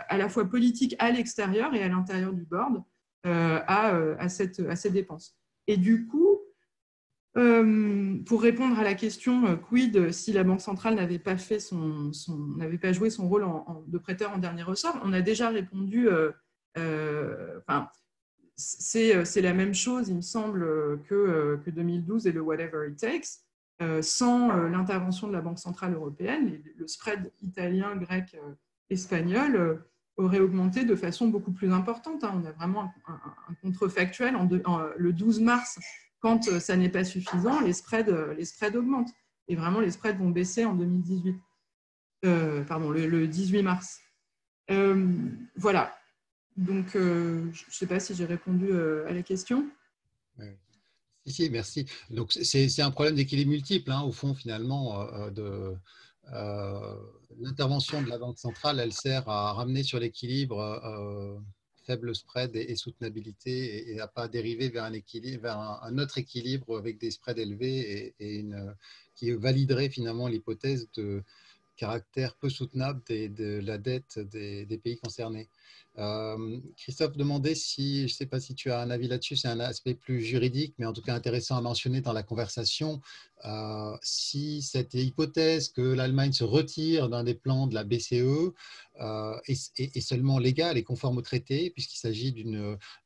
à la fois politiques à l'extérieur et à l'intérieur du board à, à, cette, à ces dépenses. Et du coup, pour répondre à la question quid si la Banque centrale n'avait pas son, son pas joué son rôle de prêteur en dernier ressort, on a déjà répondu. euh, c'est la même chose, il me semble, que, 2012 euh, et le Whatever It Takes. Euh, sans l'intervention de la Banque Centrale Européenne, le spread italien, grec, espagnol aurait augmenté de façon beaucoup plus importante. Hein. On a vraiment un, contrefactuel. le 12 mars, quand ça n'est pas suffisant, les spreads, les augmentent. Et vraiment, les spreads vont baisser en 2018. pardon, le, 18 mars. voilà. Donc, euh, je ne sais pas si j'ai répondu euh, à la question. Si, merci. Donc, c'est un problème d'équilibre multiple, hein, au fond, finalement, euh, de l'intervention de la Banque centrale, elle sert à ramener sur l'équilibre faible spread et, soutenabilité et, à pas dériver vers un autre équilibre avec des spreads élevés et, qui validerait finalement l'hypothèse de caractère peu soutenable de la dette des pays concernés. Euh, Christophe demandait si, je ne sais pas si tu as un avis là-dessus, c'est un aspect plus juridique, mais en tout cas intéressant à mentionner dans la conversation, euh, si cette hypothèse que l'Allemagne se retire d'un des plans de la BCE euh, est, seulement légale et conforme au traité, puisqu'il s'agit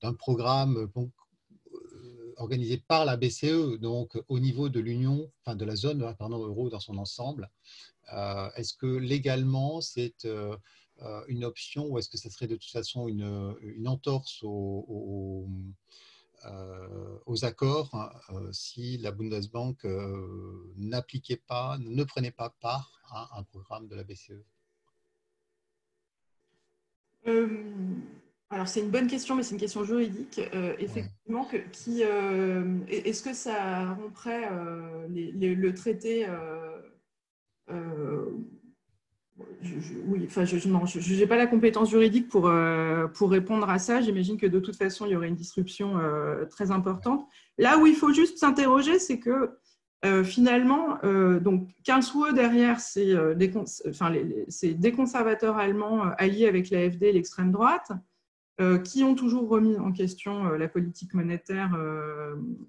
d'un programme organisé par la BCE, donc au niveau de l'Union, enfin de la zone pardon, euro dans son ensemble. Est-ce que légalement c'est euh, une option ou est-ce que ça serait de toute façon une, entorse aux, euh, accords hein, euh, si la Bundesbank n'appliquait pas, ne prenait pas part à un programme de la BCE alors c'est une bonne question, mais c'est une question juridique. effectivement, que, qui, est-ce que ça romprait le traité oui, enfin, je n'ai pas la compétence juridique pour, euh, pour répondre à ça. J'imagine que de toute façon, il y aurait une disruption euh, très importante. Là où il faut juste s'interroger, c'est que euh, finalement, donc Karlsruhe derrière, c'est des, enfin, des, conservateurs allemands alliés avec l'AFD et l'extrême droite, qui ont toujours remis en question la politique monétaire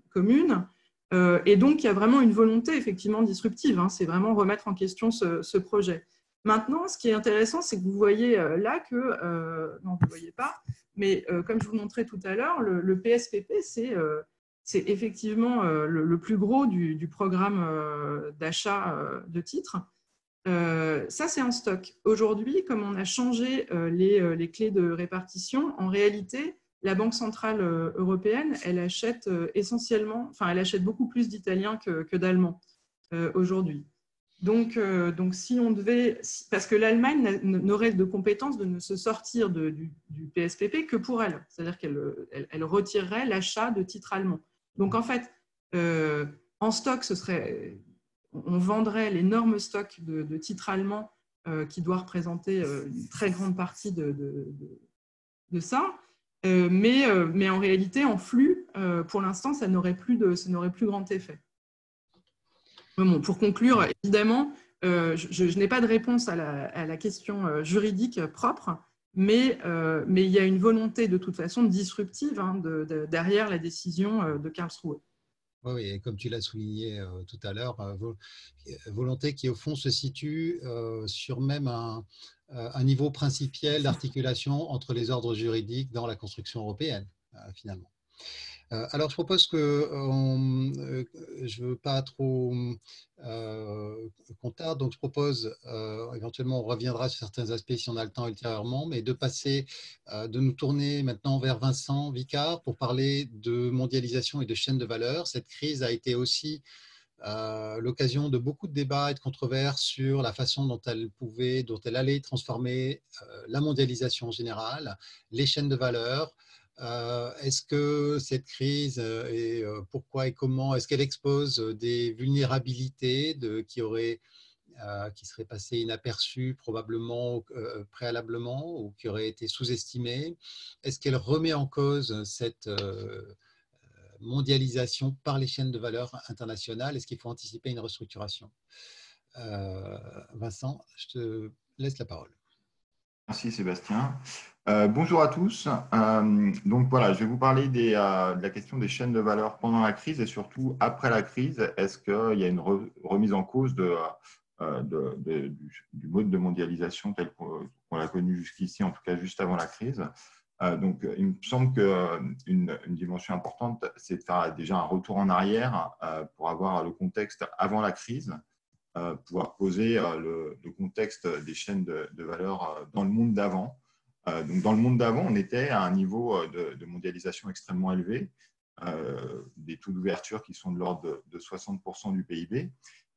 commune. et donc, il y a vraiment une volonté effectivement disruptive. Hein. c'est vraiment remettre en question ce, projet. Maintenant, ce qui est intéressant, c'est que vous voyez euh, là que, euh, non, vous ne voyez pas, mais euh, comme je vous montrais tout à l'heure, le, PSPP, c'est effectivement le, plus gros du, programme d'achat de titres. Ça, c'est en stock. Aujourd'hui, comme on a changé les, clés de répartition, en réalité, la Banque centrale européenne, elle achète essentiellement, enfin, elle achète beaucoup plus d'Italiens que, d'Allemands aujourd'hui. Donc, euh, donc, si on devait, parce que l'Allemagne n'aurait de compétence de ne se sortir du, PSPP que pour elle, c'est-à-dire qu'elle elle, retirerait l'achat de titres allemands. Donc, en fait, euh, en stock, ce serait, on vendrait l'énorme stock de, titres allemands euh, qui doit représenter une très grande partie de, ça. mais, mais en réalité, en flux, pour l'instant, ça n'aurait plus, grand effet pour conclure, évidemment, euh, je, n'ai pas de réponse à la, question euh, juridique propre, mais, euh, mais, il y a une volonté de toute façon disruptive hein, derrière la décision de Karlsruhe. Et comme tu l'as souligné tout à l'heure, volonté qui au fond se situe sur même un, un niveau principiel d'articulation entre les ordres juridiques dans la construction européenne. finalement. Euh, alors, je propose que euh, je ne veux pas trop euh, qu'on tarde, donc je propose, éventuellement, on reviendra sur certains aspects si on a le temps ultérieurement, mais de passer, de nous tourner maintenant vers Vincent Vicard pour parler de mondialisation et de chaîne de valeur. Cette crise a été aussi l'occasion de beaucoup de débats et de controverses sur la façon dont elle pouvait, dont elle allait transformer la mondialisation en général, les chaînes de valeur, euh, est-ce que cette crise, euh, et euh, pourquoi et comment, est-ce qu'elle expose des vulnérabilités qui, auraient, qui seraient passées inaperçues probablement préalablement ou qui auraient été sous-estimées? Est-ce qu'elle remet en cause cette mondialisation par les chaînes de valeur internationales? Est-ce qu'il faut anticiper une restructuration? Vincent, je te laisse la parole. Merci Sébastien. Euh, bonjour à tous. Euh, donc voilà, je vais vous parler euh, de la question des chaînes de valeur pendant la crise et surtout après la crise. Est-ce qu'il y a une remise en cause du, mode de mondialisation tel qu'on l'a connu jusqu'ici, en tout cas juste avant la crise? Donc il me semble qu'une une dimension importante, c'est de faire déjà un retour en arrière pour avoir le contexte avant la crise pouvoir poser le, contexte des chaînes de valeur dans le monde d'avant. Euh, dans le monde d'avant, on était à un niveau euh, de, mondialisation extrêmement élevé, euh, des taux d'ouverture qui sont de l'ordre de, 60% du PIB,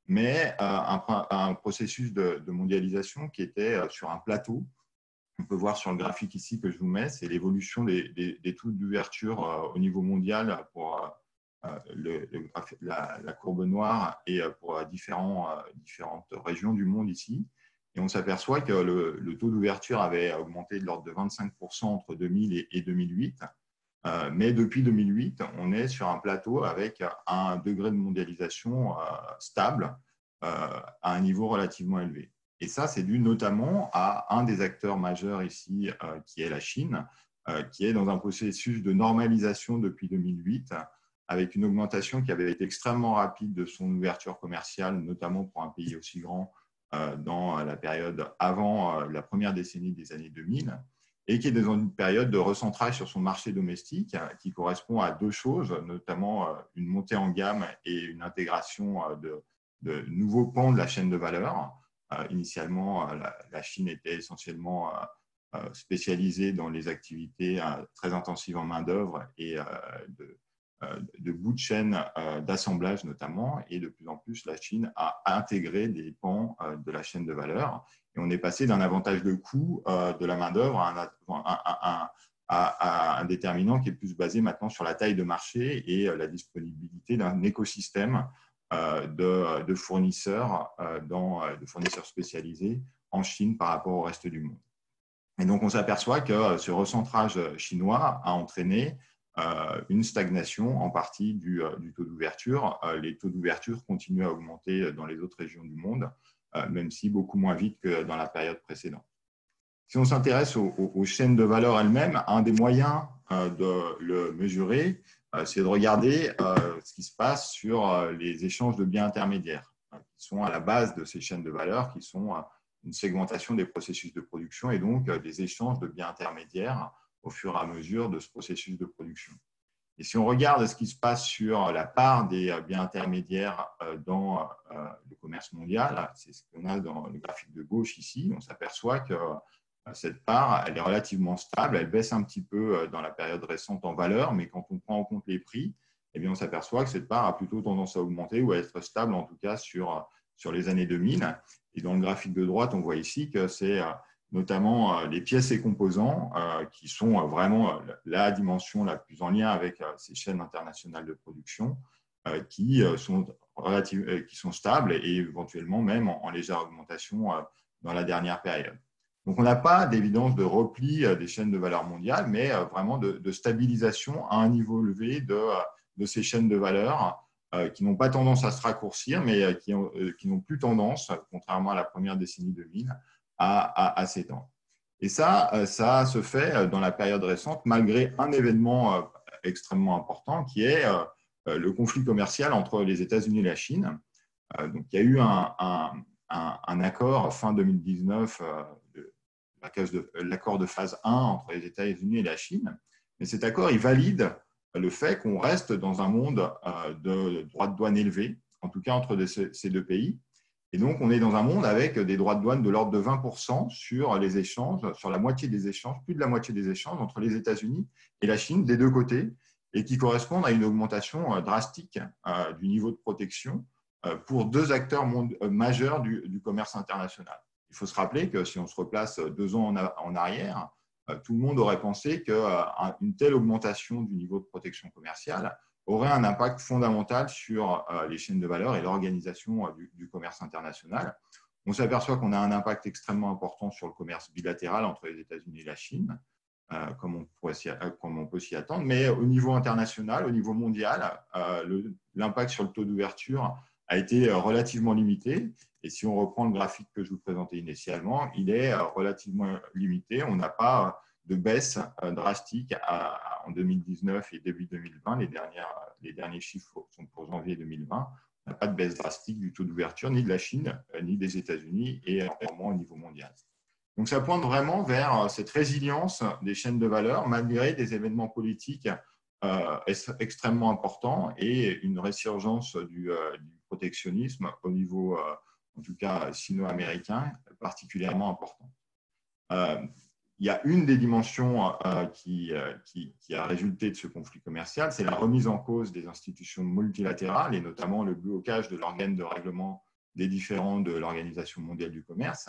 mais un, processus de, mondialisation qui était sur un plateau. On peut voir sur le graphique ici que je vous mets, c'est l'évolution des, taux d'ouverture au niveau mondial pour la, courbe noire et pour différentes régions du monde ici. Et on s'aperçoit que le, taux d'ouverture avait augmenté de l'ordre de 25% entre 2000 et, 2008. Euh, mais depuis 2008, on est sur un plateau avec un degré de mondialisation euh, stable euh, à un niveau relativement élevé. Et ça, c'est dû notamment à un des acteurs majeurs ici, qui est la Chine, qui est dans un processus de normalisation depuis 2008, avec une augmentation qui avait été extrêmement rapide de son ouverture commerciale, notamment pour un pays aussi grand dans la période avant euh, la première décennie des années 2000 et qui est dans une période de recentrage sur son marché domestique qui correspond à deux choses, notamment euh, une montée en gamme et une intégration de, nouveaux pans de la chaîne de valeur. Initialement, la Chine était essentiellement spécialisée dans les activités très intensives en main-d'œuvre et de, euh, de bout de chaîne euh, d'assemblage notamment, et de plus en plus la Chine a intégré des pans euh, de la chaîne de valeur. Et on est passé d'un avantage de coût de la main-d'œuvre à, un déterminant qui est plus basé maintenant sur la taille de marché et la disponibilité d'un écosystème de, fournisseurs, dans, de fournisseurs spécialisés en Chine par rapport au reste du monde. Et donc, on s'aperçoit que ce recentrage chinois a entraîné euh, une stagnation en partie du, euh, taux d'ouverture. Euh, les taux d'ouverture continuent à augmenter dans les autres régions du monde, même si beaucoup moins vite que dans la période précédente. Si on s'intéresse aux, chaînes de valeur elles-mêmes, un des moyens de le mesurer, c'est de regarder ce qui se passe sur les échanges de biens intermédiaires, qui sont à la base de ces chaînes de valeur, qui sont une segmentation des processus de production et donc des échanges de biens intermédiaires au fur et à mesure de ce processus de production. Et si on regarde ce qui se passe sur la part des biens intermédiaires euh, dans euh, le commerce mondial, c'est ce qu'on a dans le graphique de gauche ici, on s'aperçoit que euh, cette part, elle est relativement stable, elle baisse un petit peu dans la période récente en valeur, mais quand on prend en compte les prix, eh bien, on s'aperçoit que cette part a plutôt tendance à augmenter ou à être stable, en tout cas sur, sur les années 2000. Et dans le graphique de droite, on voit ici que c'est notamment euh, les pièces et composants, euh, qui sont euh, vraiment la dimension la plus en lien avec ces chaînes internationales de production, qui sont, qui sont stables et éventuellement même en, légère augmentation dans la dernière période. Donc, on n'a pas d'évidence de repli des chaînes de valeur mondiale, mais vraiment de, stabilisation à un niveau élevé de, de ces chaînes de valeur qui n'ont pas tendance à se raccourcir, mais qui n'ont plus tendance, contrairement à la première décennie 2000, à, à, s'étendre. Et ça, euh, ça se fait euh, dans la période récente, malgré un événement euh, extrêmement important qui est le conflit commercial entre les États-Unis et la Chine. Donc, il y a eu un, un, accord fin 2019, l'accord de, phase 1 entre les États-Unis et la Chine. Mais cet accord, il valide le fait qu'on reste dans un monde de droits de douane élevés, en tout cas entre ces deux pays. Et donc, on est dans un monde avec des droits de douane de l'ordre de 20% sur les échanges, sur la moitié des échanges, plus de la moitié des échanges entre les États-Unis et la Chine des deux côtés, et qui correspondent à une augmentation euh, drastique euh, du niveau de protection euh, pour deux acteurs majeurs du, commerce international. Il faut se rappeler que si on se replace deux ans en arrière, tout le monde aurait pensé qu'une telle augmentation du niveau de protection commerciale aurait un impact fondamental sur les chaînes de valeur et l'organisation du, commerce international. On s'aperçoit qu'on a un impact extrêmement important sur le commerce bilatéral entre les États-Unis et la Chine, euh, comme, on euh, comme, on peut s'y attendre. Mais au niveau international, au niveau mondial, euh, l'impact sur le taux d'ouverture a été relativement limité. Et si on reprend le graphique que je vous présentais initialement, il est relativement limité. On n'a pas de baisse drastique en 2019 et début 2020. Les, dernières, les derniers chiffres sont pour janvier 2020. On n'a pas de baisse drastique du taux d'ouverture ni de la Chine, ni des États-Unis et encore moins au niveau mondial. Donc ça pointe vraiment vers euh, cette résilience des chaînes de valeur malgré des événements politiques euh, extrêmement importants et une résurgence du, euh, protectionnisme au niveau, en tout cas, sino-américain, particulièrement important. Il y a une des dimensions qui, qui, a résulté de ce conflit commercial, c'est la remise en cause des institutions multilatérales et notamment le blocage de l'organe de règlement des différends de l'Organisation mondiale du commerce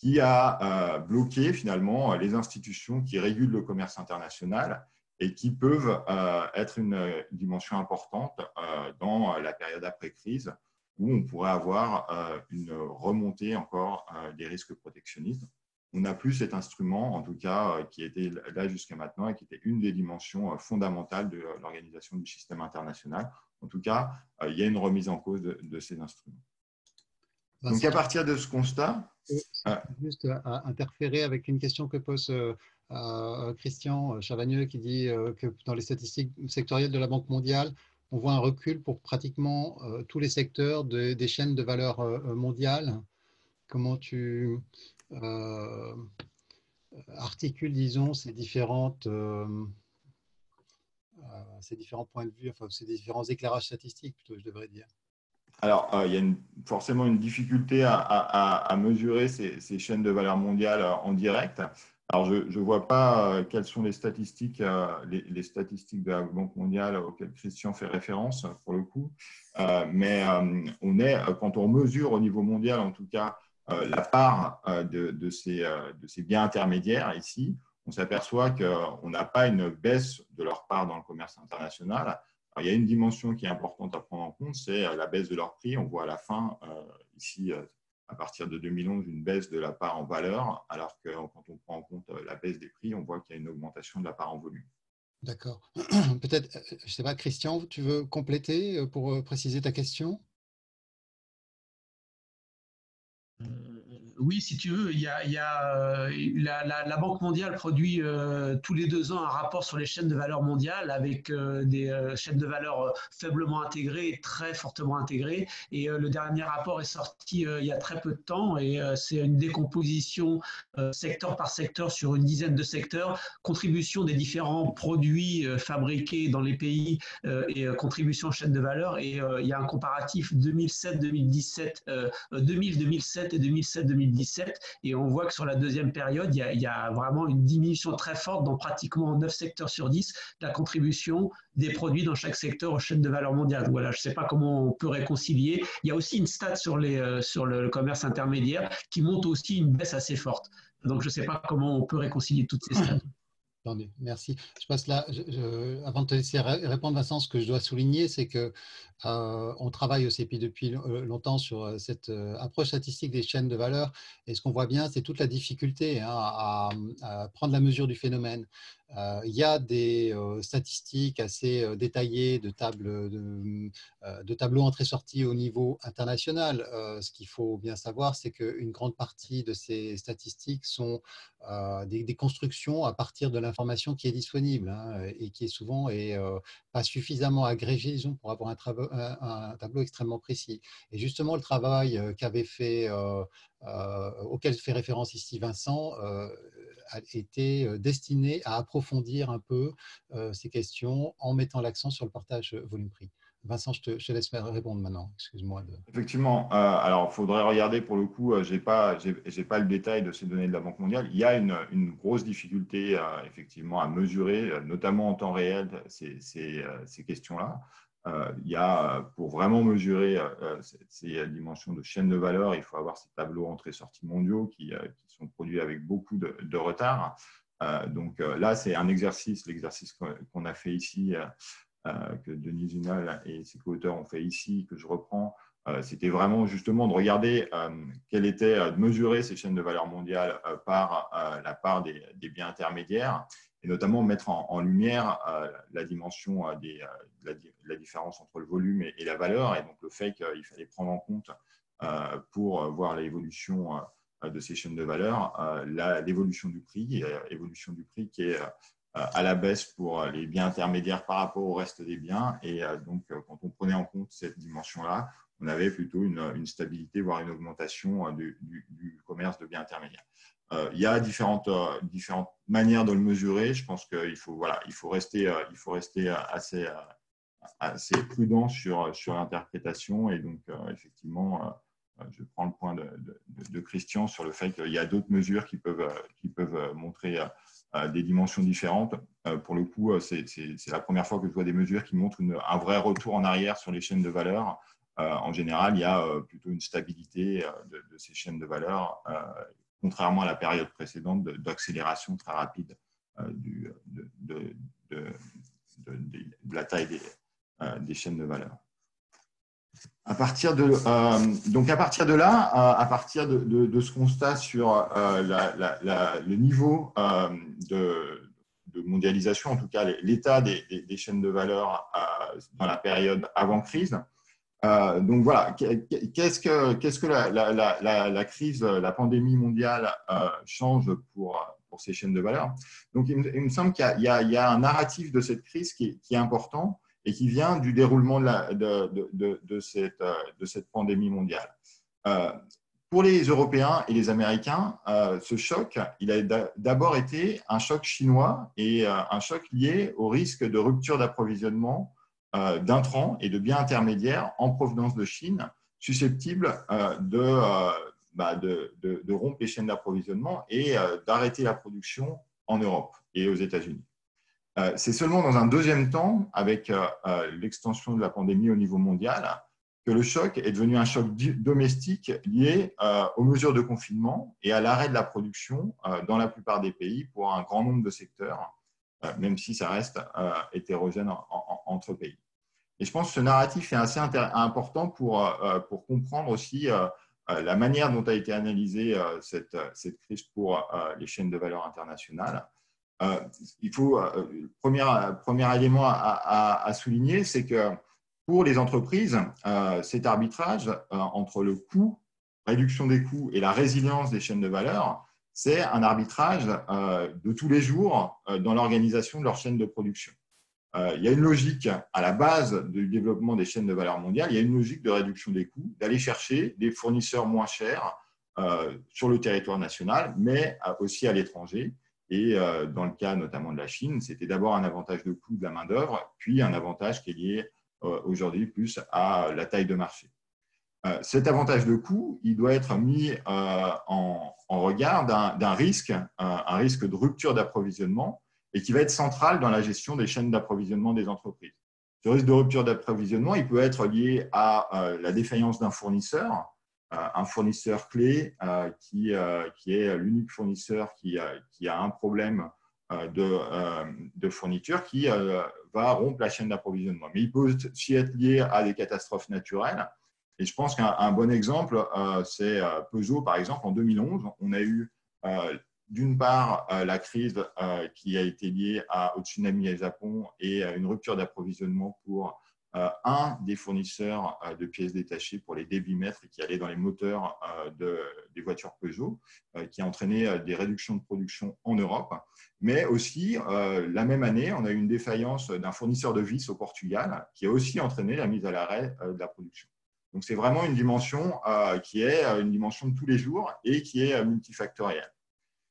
qui a euh, bloqué finalement les institutions qui régulent le commerce international et qui peuvent euh, être une dimension importante euh, dans la période après-crise où on pourrait avoir une remontée encore des risques protectionnistes. On n'a plus cet instrument, en tout cas, qui était là jusqu'à maintenant et qui était une des dimensions fondamentales de l'organisation du système international. En tout cas, il y a une remise en cause de ces instruments. Donc, à partir de ce constat. Juste à interférer avec une question que pose euh, euh, Christian Chavagneux qui dit euh, que dans les statistiques sectorielles de la Banque mondiale, on voit un recul pour pratiquement tous les secteurs des chaînes de valeur mondiales. Comment tu articules, disons, ces, différentes, ces différents points de vue, enfin, ces différents éclairages statistiques, plutôt, je devrais dire alors, euh, il y a forcément une difficulté à, mesurer ces, chaînes de valeur mondiale euh, en direct. Alors, je ne vois pas euh, quelles sont les statistiques, les, statistiques de la Banque mondiale auxquelles Christian fait référence, pour le coup. mais on est, quand on mesure au niveau mondial, en tout cas, la part de, ces, de ces biens intermédiaires ici, on s'aperçoit qu'on n'a pas une baisse de leur part dans le commerce international, il y a une dimension qui est importante à prendre en compte, c'est euh, la baisse de leur prix. On voit à la fin, euh, ici, euh, à partir de 2011, une baisse de la part en valeur, alors que quand on prend en compte la baisse des prix, on voit qu'il y a une augmentation de la part en volume. D'accord. <clears throat> Peut-être, je ne sais pas, Christian, tu veux compléter pour préciser ta question? Oui, si tu veux, il y a, euh, la, Banque mondiale produit euh, tous les deux ans un rapport sur les chaînes de valeur mondiales avec euh, des chaînes de valeur faiblement intégrées, très fortement intégrées. Et le dernier rapport est sorti il y a très peu de temps et c'est une décomposition secteur par secteur sur une dizaine de secteurs, contribution des différents produits fabriqués dans les pays et contribution aux chaînes de valeur. Et il y a un comparatif 2007-2017, 2000-2007 et 2007-2017 et on voit que sur la deuxième période, il y, a, vraiment une diminution très forte dans pratiquement 9 secteurs sur 10 de la contribution des produits dans chaque secteur aux chaînes de valeur mondiale. Voilà, je ne sais pas comment on peut réconcilier. Il y a aussi une stat sur, les, euh, sur le commerce intermédiaire qui montre aussi une baisse assez forte. Donc, je ne sais pas comment on peut réconcilier toutes ces stats. Merci. Je passe là, avant de te laisser répondre, Vincent, ce que je dois souligner, c'est que euh, on travaille au CEPI depuis euh, longtemps sur euh, cette approche statistique des chaînes de valeur. Et ce qu'on voit bien, c'est toute la difficulté hein, à, prendre la mesure du phénomène. il y a des statistiques assez détaillées de, de, tableaux entrées-sorties au niveau international. ce qu'il faut bien savoir, c'est qu'une grande partie de ces statistiques sont des, constructions à partir de l'information qui est disponible hein, et qui est souvent est, pas suffisamment agrégée pour avoir un, tableau extrêmement précis. Et justement, le travail euh, qu'avait fait, euh, euh, auquel fait référence ici Vincent, été destiné à approfondir un peu ces questions en mettant l'accent sur le partage volume-prix. Vincent, je te, laisse répondre maintenant. Excuse-moi. Effectivement. alors, il faudrait regarder pour le coup. je n'ai pas, pas le détail de ces données de la Banque mondiale. Il y a une, grosse difficulté, effectivement, à mesurer, notamment en temps réel, ces, questions-là. Euh, il y a, pour vraiment mesurer euh, ces dimensions de chaîne de valeur, il faut avoir ces tableaux entrées-sorties mondiaux euh, qui, sont produits avec beaucoup de, retard. donc là, c'est un exercice, l'exercice qu'on a fait ici, que Denis Zunal et ses co-auteurs ont fait ici, que je reprends, c'était vraiment justement de regarder quelle était, de mesurer ces chaînes de valeur mondiale par la part des, biens intermédiaires et notamment mettre en, lumière euh, la dimension euh, des, euh, la, différence entre le volume et, la valeur, et donc le fait qu'il fallait prendre en compte pour voir l'évolution de ces chaînes de valeur, l'évolution du prix, l'évolution du prix qui est à la baisse pour les biens intermédiaires par rapport au reste des biens. Et donc, quand on prenait en compte cette dimension-là, on avait plutôt une, stabilité, voire une augmentation du, du, commerce de biens intermédiaires. Euh, il y a différentes, euh, différentes manières de le mesurer. Je pense qu'il faut, voilà, il faut rester, euh, il faut rester assez, assez prudent sur, sur l'interprétation. Et donc, effectivement, je prends le point de, de, Christian sur le fait qu'il y a d'autres mesures qui peuvent, qui peuvent montrer des dimensions différentes. Pour le coup, c'est la première fois que je vois des mesures qui montrent un vrai retour en arrière sur les chaînes de valeur. En général, il y a plutôt une stabilité de, ces chaînes de valeur contrairement à la période précédente d'accélération très rapide euh, de, la taille euh, des, chaînes de valeur. À partir de, euh, donc à partir de là, à partir de, ce constat sur le niveau de, mondialisation, en tout cas l'état des, chaînes de valeur dans la période avant crise, euh, donc voilà, qu'est-ce que, la, crise, la pandémie mondiale euh, change pour, ces chaînes de valeur? Donc il me, semble qu'il y a, un narratif de cette crise qui est, important et qui vient du déroulement de, de, cette, pandémie mondiale. Euh, pour les Européens et les Américains, ce choc, il a d'abord été un choc chinois et un choc lié au risque de rupture d'approvisionnement euh, d'intrants et de biens intermédiaires en provenance de Chine susceptibles euh, euh, bah, de, de, rompre les chaînes d'approvisionnement et d'arrêter la production en Europe et aux États-Unis. C'est seulement dans un deuxième temps, avec l'extension de la pandémie au niveau mondial, que le choc est devenu un choc domestique lié aux mesures de confinement et à l'arrêt de la production dans la plupart des pays pour un grand nombre de secteurs euh, même si ça reste euh, hétérogène entre pays. Et je pense que ce narratif est assez important pour, euh, comprendre aussi la manière dont a été analysée cette crise pour les chaînes de valeur internationales. Il faut, premier, premier élément à, à, souligner, c'est que pour les entreprises, cet arbitrage entre le coût, réduction des coûts et la résilience des chaînes de valeur, c'est un arbitrage euh, de tous les jours euh, dans l'organisation de leur chaîne de production. Euh, il y a une logique à la base du développement des chaînes de valeur mondiale, il y a une logique de réduction des coûts, d'aller chercher des fournisseurs moins chers sur le territoire national, mais aussi à l'étranger. Et dans le cas notamment de la Chine, c'était d'abord un avantage de coût de la main-d'œuvre, puis un avantage qui est lié aujourd'hui plus à la taille de marché. Euh, cet avantage de coût, il doit être mis euh, en, regard d'un risque, un, risque de rupture d'approvisionnement et qui va être central dans la gestion des chaînes d'approvisionnement des entreprises. Ce risque de rupture d'approvisionnement, il peut être lié à euh, la défaillance d'un fournisseur, un fournisseur clé qui, qui est l'unique fournisseur qui, qui, a un problème de, de fourniture qui va rompre la chaîne d'approvisionnement. Mais il peut aussi être lié à des catastrophes naturelles et je pense qu'un bon exemple, euh, c'est euh, Peugeot, par exemple, en 2011. On a eu euh, d'une part la crise qui a été liée au tsunami au Japon et une rupture d'approvisionnement pour un des fournisseurs de pièces détachées pour les débitmètres qui allait dans les moteurs des voitures Peugeot, qui a entraîné des réductions de production en Europe. Mais aussi, la même année, on a eu une défaillance d'un fournisseur de vis au Portugal qui a aussi entraîné la mise à l'arrêt de la production. Donc, c'est vraiment une dimension euh, qui est euh, une dimension de tous les jours et qui est euh, multifactorielle.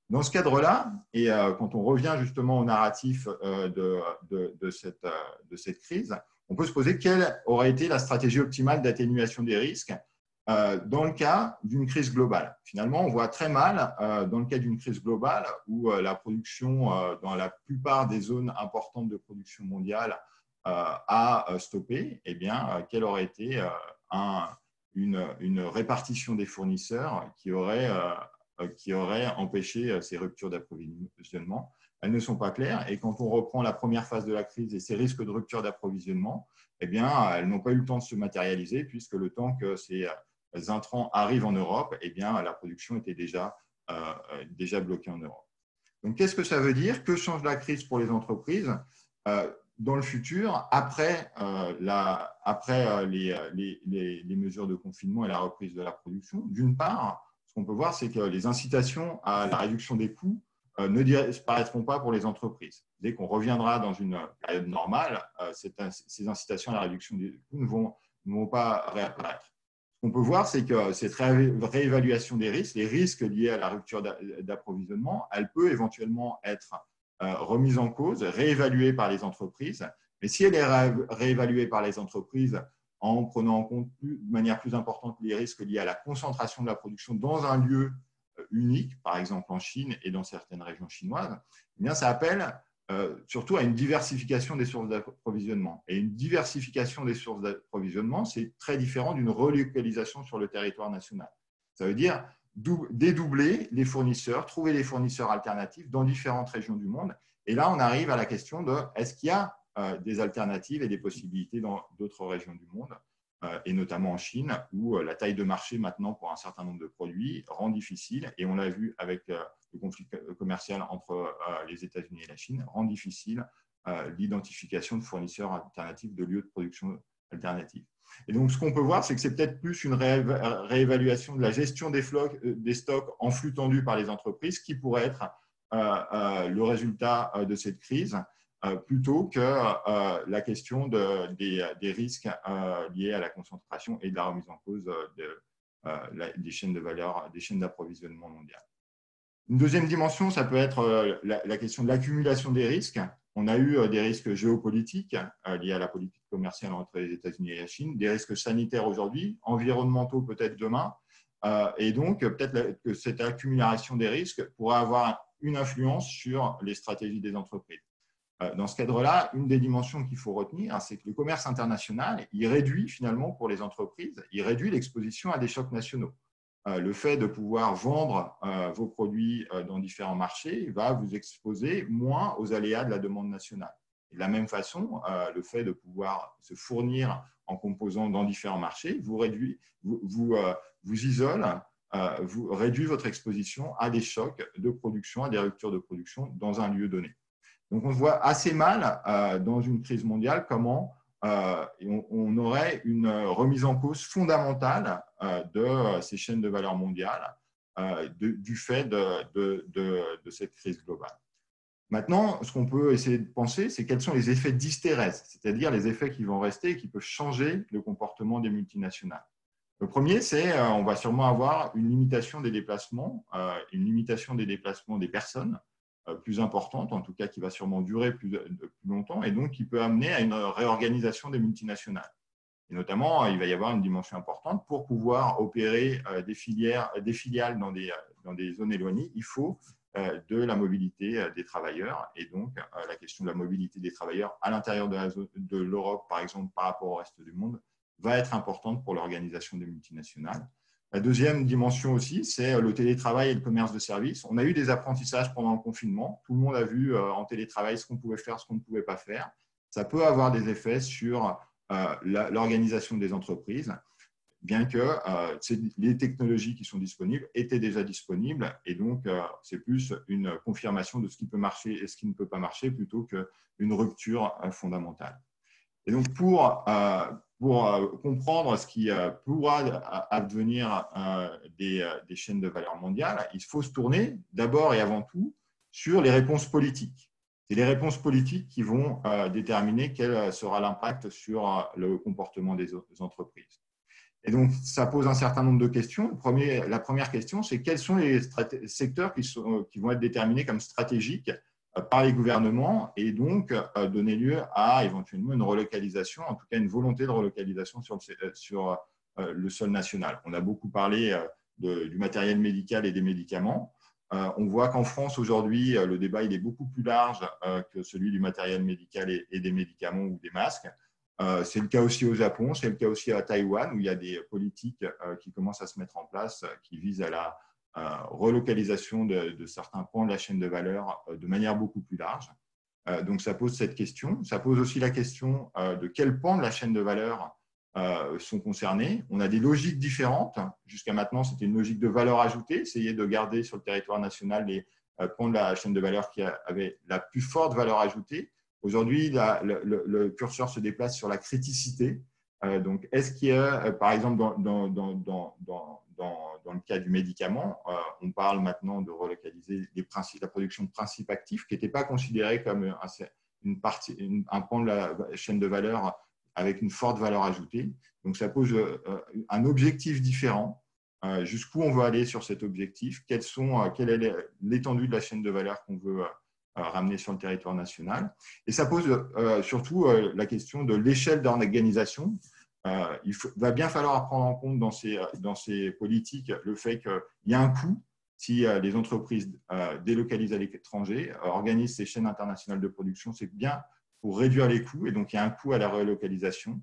Dans ce cadre-là, et quand on revient justement au narratif de cette crise, on peut se poser quelle aurait été la stratégie optimale d'atténuation des risques euh, dans le cas d'une crise globale. Finalement, on voit très mal, euh, dans le cas d'une crise globale, où euh, la production dans la plupart des zones importantes de production mondiale a stoppé, eh bien, quelle aurait été une, répartition des fournisseurs qui aurait empêché ces ruptures d'approvisionnement elles ne sont pas claires. Et quand on reprend la première phase de la crise et ces risques de rupture d'approvisionnement, eh bien, elles n'ont pas eu le temps de se matérialiser puisque le temps que ces intrants arrivent en Europe, eh bien, la production était déjà, euh, déjà bloquée en Europe. Donc, qu'est-ce que ça veut dire? Que change la crise pour les entreprises? Euh, dans le futur, après, euh, la, après les, les, les, mesures de confinement et la reprise de la production D'une part, ce qu'on peut voir, c'est que les incitations à la réduction des coûts ne disparaîtront pas pour les entreprises. Dès qu'on reviendra dans une période normale, ces incitations à la réduction des coûts ne vont, pas réapparaître qu'on peut voir, c'est que cette réévaluation des risques, les risques liés à la rupture d'approvisionnement, elle peut éventuellement être euh, remise en cause, réévaluée par les entreprises. Mais si elle est réévaluée par les entreprises en prenant en compte de manière plus importante les risques liés à la concentration de la production dans un lieu euh, unique, par exemple en Chine et dans certaines régions chinoises, eh bien, ça appelle euh, surtout à une diversification des sources d'approvisionnement. Et une diversification des sources d'approvisionnement, c'est très différent d'une relocalisation sur le territoire national. Ça veut dire dédoubler les fournisseurs, trouver des fournisseurs alternatifs dans différentes régions du monde. Et là, on arrive à la question de est-ce qu'il y a euh, des alternatives et des possibilités dans d'autres régions du monde? Et notamment en Chine, où euh, la taille de marché maintenant pour un certain nombre de produits rend difficile, et on l'a vu avec euh, le conflit commercial entre les États-Unis et la Chine, rend difficile l'identification de fournisseurs alternatifs, de lieux de production alternatifs. Et donc, ce qu'on peut voir, c'est que c'est peut-être plus une réévaluation de la gestion des, stocks en flux tendu par les entreprises qui pourrait être le résultat de cette crise euh, plutôt que euh, la question des, risques euh, liés à la concentration et de la remise en cause des chaînes de valeur, des chaînes d'approvisionnement mondiales. Une deuxième dimension, ça peut être la, question de l'accumulation des risques. On a eu des risques géopolitiques liés à la politique commerciale entre les États-Unis et la Chine, des risques sanitaires aujourd'hui, environnementaux peut-être demain. Et donc, peut-être que cette accumulation des risques pourra avoir une influence sur les stratégies des entreprises. Euh, dans ce cadre-là, une des dimensions qu'il faut retenir, c'est que le commerce international, il réduit finalement pour les entreprises, il réduit l'exposition à des chocs nationaux. Euh, le fait de pouvoir vendre euh, vos produits dans différents marchés va vous exposer moins aux aléas de la demande nationale. de la même façon, le fait de pouvoir se fournir en composant dans différents marchés vous, réduit, vous, vous, vous isole, vous réduit votre exposition à des chocs de production, à des ruptures de production dans un lieu donné. Donc, on voit assez mal euh, dans une crise mondiale comment euh, on, aurait une remise en cause fondamentale euh, de ces chaînes de valeur mondiales du fait de, cette crise globale. Maintenant, ce qu'on peut essayer de penser, c'est quels sont les effets d'hystérèse, c'est-à-dire les effets qui vont rester et qui peuvent changer le comportement des multinationales. Le premier, c'est on va sûrement avoir une limitation des déplacements, une limitation des déplacements des personnes, euh, plus importante, en tout cas qui va sûrement durer plus, plus, longtemps, et donc qui peut amener à une réorganisation des multinationales. Et notamment, il va y avoir une dimension importante pour pouvoir opérer euh, des, filières, des filiales dans des, zones éloignées. Il faut euh, de la mobilité des travailleurs. Et donc, la question de la mobilité des travailleurs à l'intérieur de l'Europe, par exemple, par rapport au reste du monde, va être importante pour l'organisation des multinationales. La deuxième dimension aussi, c'est le télétravail et le commerce de services. On a eu des apprentissages pendant le confinement. Tout le monde a vu euh, en télétravail ce qu'on pouvait faire, ce qu'on ne pouvait pas faire. Ça peut avoir des effets sur euh, l'organisation des entreprises, bien que euh, les technologies qui sont disponibles étaient déjà disponibles. Et donc, c'est plus une confirmation de ce qui peut marcher et ce qui ne peut pas marcher plutôt qu'une rupture fondamentale. Et donc, pour, pour euh, comprendre ce qui euh, pourra advenir euh, des, des chaînes de valeur mondiale, il faut se tourner d'abord et avant tout sur les réponses politiques. C'est les réponses politiques qui vont déterminer quel sera l'impact sur le comportement des entreprises. Et donc, ça pose un certain nombre de questions. la première question, c'est quels sont les secteurs qui, vont être déterminés comme stratégiques par les gouvernements et donc euh, donner lieu à éventuellement une relocalisation, en tout cas une volonté de relocalisation sur le, le sol national. On a beaucoup parlé du matériel médical et des médicaments. On voit qu'en France, aujourd'hui, le débat il est beaucoup plus large que celui du matériel médical et des médicaments ou des masques. Euh, c'est le cas aussi au Japon, c'est le cas aussi à Taïwan, où il y a des politiques euh, qui commencent à se mettre en place, qui visent à la relocalisation de, certains points de la chaîne de valeur euh, de manière beaucoup plus large. donc, ça pose cette question. Ça pose aussi la question de quels pans de la chaîne de valeur sont concernés. On a des logiques différentes. Jusqu'à maintenant, c'était une logique de valeur ajoutée, essayer de garder sur le territoire national les pans de la chaîne de valeur qui avaient la plus forte valeur ajoutée. Aujourd'hui, le, curseur se déplace sur la criticité. Euh, donc, est-ce qu'il y a, euh, par exemple, dans, le cas du médicament, euh, on parle maintenant de relocaliser la production de principes actifs qui n'étaient pas considérés comme un, pan de la chaîne de valeur avec une forte valeur ajoutée. Donc, ça pose un objectif différent. Jusqu'où on veut aller sur cet objectif? Quelle est l'étendue de la chaîne de valeur qu'on veut euh, ramener sur le territoire national. Et ça pose euh, surtout euh, la question de l'échelle d'organisation. il va bien falloir prendre en compte dans ces, dans ces politiques le fait qu'il y a un coût si les entreprises délocalisent à l'étranger, organisent ces chaînes internationales de production, c'est bien pour réduire les coûts, et donc il y a un coût à la relocalisation.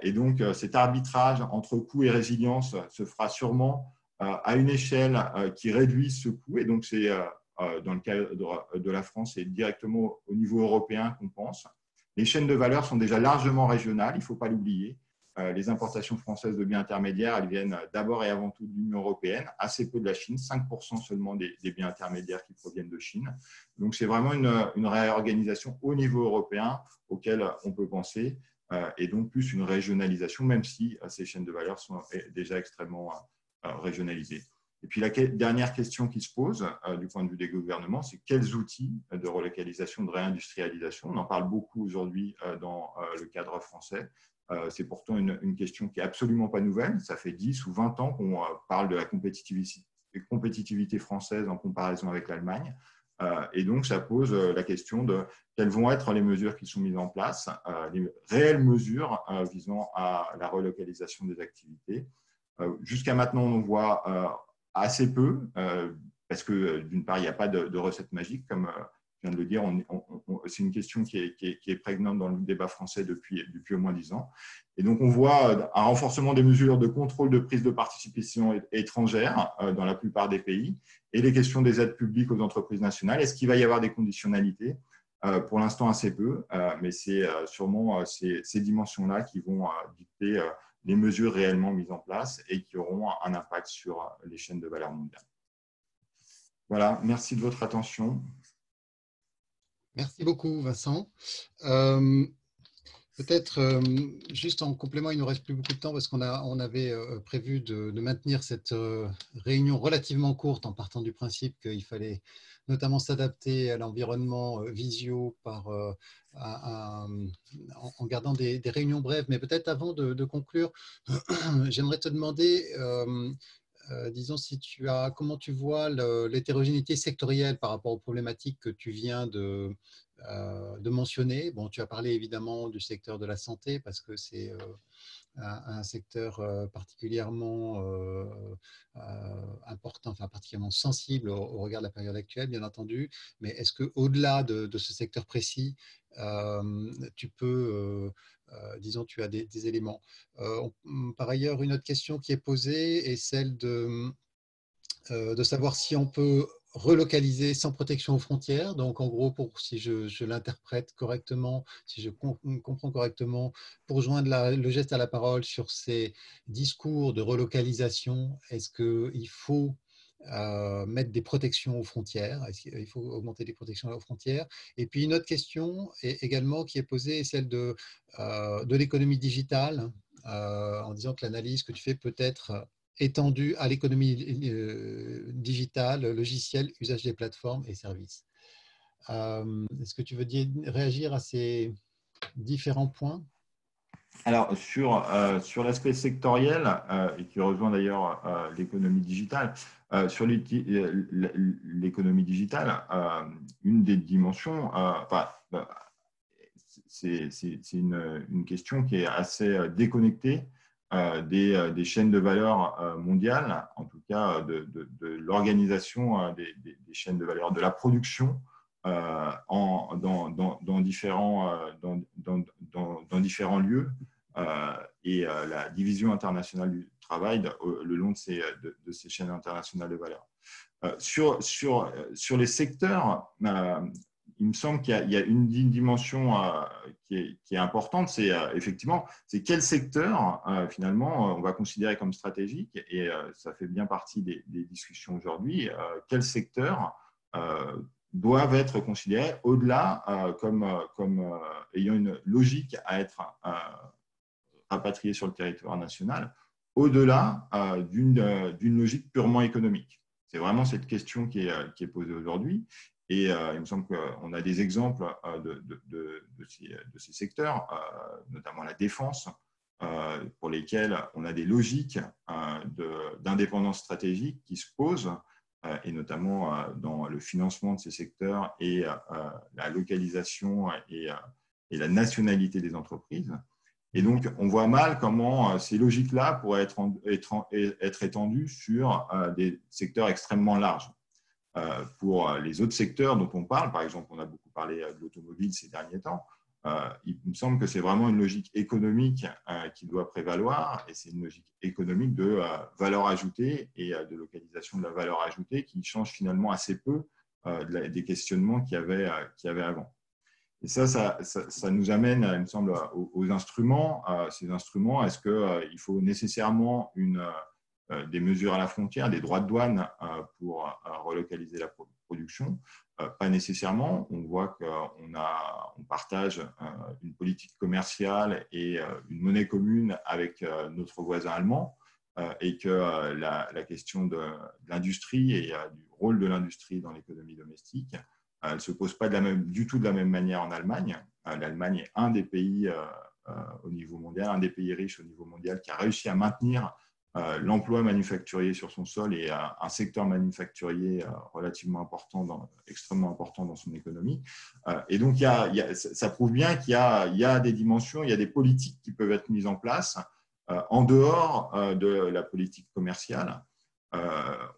Et donc cet arbitrage entre coût et résilience se fera sûrement à une échelle qui réduit ce coût, et donc c'est euh, dans le cas de la France et directement au niveau européen qu'on pense. Les chaînes de valeur sont déjà largement régionales, il ne faut pas l'oublier. Euh, les importations françaises de biens intermédiaires, elles viennent d'abord et avant tout de l'Union européenne, assez peu de la Chine, 5% seulement des, biens intermédiaires qui proviennent de Chine. Donc c'est vraiment une, réorganisation au niveau européen auquel on peut penser, euh, et donc plus une régionalisation, même si ces chaînes de valeur sont déjà extrêmement régionalisées. Et puis la dernière question qui se pose euh, du point de vue des gouvernements, c'est quels outils de relocalisation, de réindustrialisation On en parle beaucoup aujourd'hui euh, dans euh, le cadre français. c'est pourtant une, question qui est absolument pas nouvelle. Ça fait 10 ou 20 ans qu'on parle de la compétitivité, compétitivité, française en comparaison avec l'Allemagne. et donc, ça pose la question de quelles vont être les mesures qui sont mises en place, les réelles mesures visant à la relocalisation des activités. Jusqu'à maintenant, on voit assez peu, euh, parce que euh, d'une part, il n'y a pas de, recette magique, comme euh, je viens de le dire, c'est une question qui est, qui, est, prégnante dans le débat français depuis, depuis au moins dix ans. Et donc, on voit un renforcement des mesures de contrôle de prise de participation étrangère dans la plupart des pays et les questions des aides publiques aux entreprises nationales. Est-ce qu'il va y avoir des conditionnalités? Pour l'instant, assez peu, mais c'est sûrement ces, ces dimensions-là qui vont dicter les mesures réellement mises en place et qui auront un impact sur les chaînes de valeur mondiale. Voilà, merci de votre attention. Merci beaucoup, Vincent. Euh, peut-être euh, juste en complément, il ne nous reste plus beaucoup de temps parce qu'on on avait euh, prévu de, de, maintenir cette réunion relativement courte en partant du principe qu'il fallait notamment s'adapter à l'environnement visio par en, gardant des, réunions brèves. Mais peut-être avant de, conclure, <clears throat> j'aimerais te demander, euh, euh, disons, si tu as, comment tu vois l'hétérogénéité sectorielle par rapport aux problématiques que tu viens de, euh, de mentionner. Bon, tu as parlé évidemment du secteur de la santé parce que c'est un, secteur euh, particulièrement euh, euh, important, enfin particulièrement sensible au, regard de la période actuelle, bien entendu. Mais est-ce que au-delà de, ce secteur précis, tu peux disons, tu as des, éléments. par ailleurs, une autre question qui est posée est celle de, de savoir si on peut relocaliser sans protection aux frontières. Donc, en gros, pour, si je, l'interprète correctement, si je comprends correctement, pour joindre le geste à la parole sur ces discours de relocalisation, est-ce qu'il faut euh, mettre des protections aux frontières? Est-ce qu'il faut augmenter les protections aux frontières? Et puis, une autre question également qui est posée est celle de, euh, l'économie digitale, euh, en disant que l'analyse que tu fais peut être étendu à l'économie euh, digitale, logiciel, usage des plateformes et services. Euh, est-ce que tu veux réagir à ces différents points? Alors, sur, sur l'aspect sectoriel, et qui rejoint d'ailleurs l'économie digitale, sur l'économie digitale, une des dimensions, c'est une, une, question qui est assez déconnectée euh, euh, des, chaînes de valeur euh, mondiales, en tout cas de, l'organisation des, chaînes de valeur, de la production dans, différents, lieux et la division internationale du travail le long de ces, chaînes internationales de valeur. sur les secteurs, il me semble qu'il y, a une dimension euh, qui est, importante, c'est euh, effectivement, c'est quel secteur euh, finalement on va considérer comme stratégique, et ça fait bien partie des, discussions aujourd'hui, quels secteurs doivent être considérés au-delà comme, ayant une logique à être rapatriés sur le territoire national, au-delà d'une logique purement économique? C'est vraiment cette question qui est, qui est posée aujourd'hui. Et euh, il me semble qu'on a des exemples euh, de, ces, secteurs, euh, notamment la défense, pour lesquels on a des logiques d'indépendance stratégique qui se posent, et notamment dans le financement de ces secteurs et la localisation et, la nationalité des entreprises. Et donc, on voit mal comment ces logiques-là pourraient être, être étendues sur des secteurs extrêmement larges. Euh, pour les autres secteurs dont on parle, par exemple, on a beaucoup parlé de l'automobile ces derniers temps, euh, il me semble que c'est vraiment une logique économique euh, qui doit prévaloir et c'est une logique économique de valeur ajoutée et de localisation de la valeur ajoutée qui change finalement assez peu des questionnements qu'il y, avait, avant. Et ça, ça, nous amène, il me semble, aux, aux instruments. ces instruments, est-ce qu'il faut nécessairement une euh, des mesures à la frontière, des droits de douane euh, pour euh, relocaliser la production. Pas nécessairement. On voit qu'on on partage une politique commerciale et une monnaie commune avec notre voisin allemand et que la, question de, l'industrie et du rôle de l'industrie dans l'économie domestique, elle ne se pose pas du tout de la même manière en Allemagne. L'Allemagne est un des pays au niveau mondial, un des pays riches au niveau mondial qui a réussi à maintenir euh, l'emploi manufacturier sur son sol et un secteur manufacturier euh, relativement important, extrêmement important dans son économie. Euh, et donc, ça prouve bien qu'il y, a des dimensions, il y a des politiques qui peuvent être mises en place en dehors de la politique commerciale.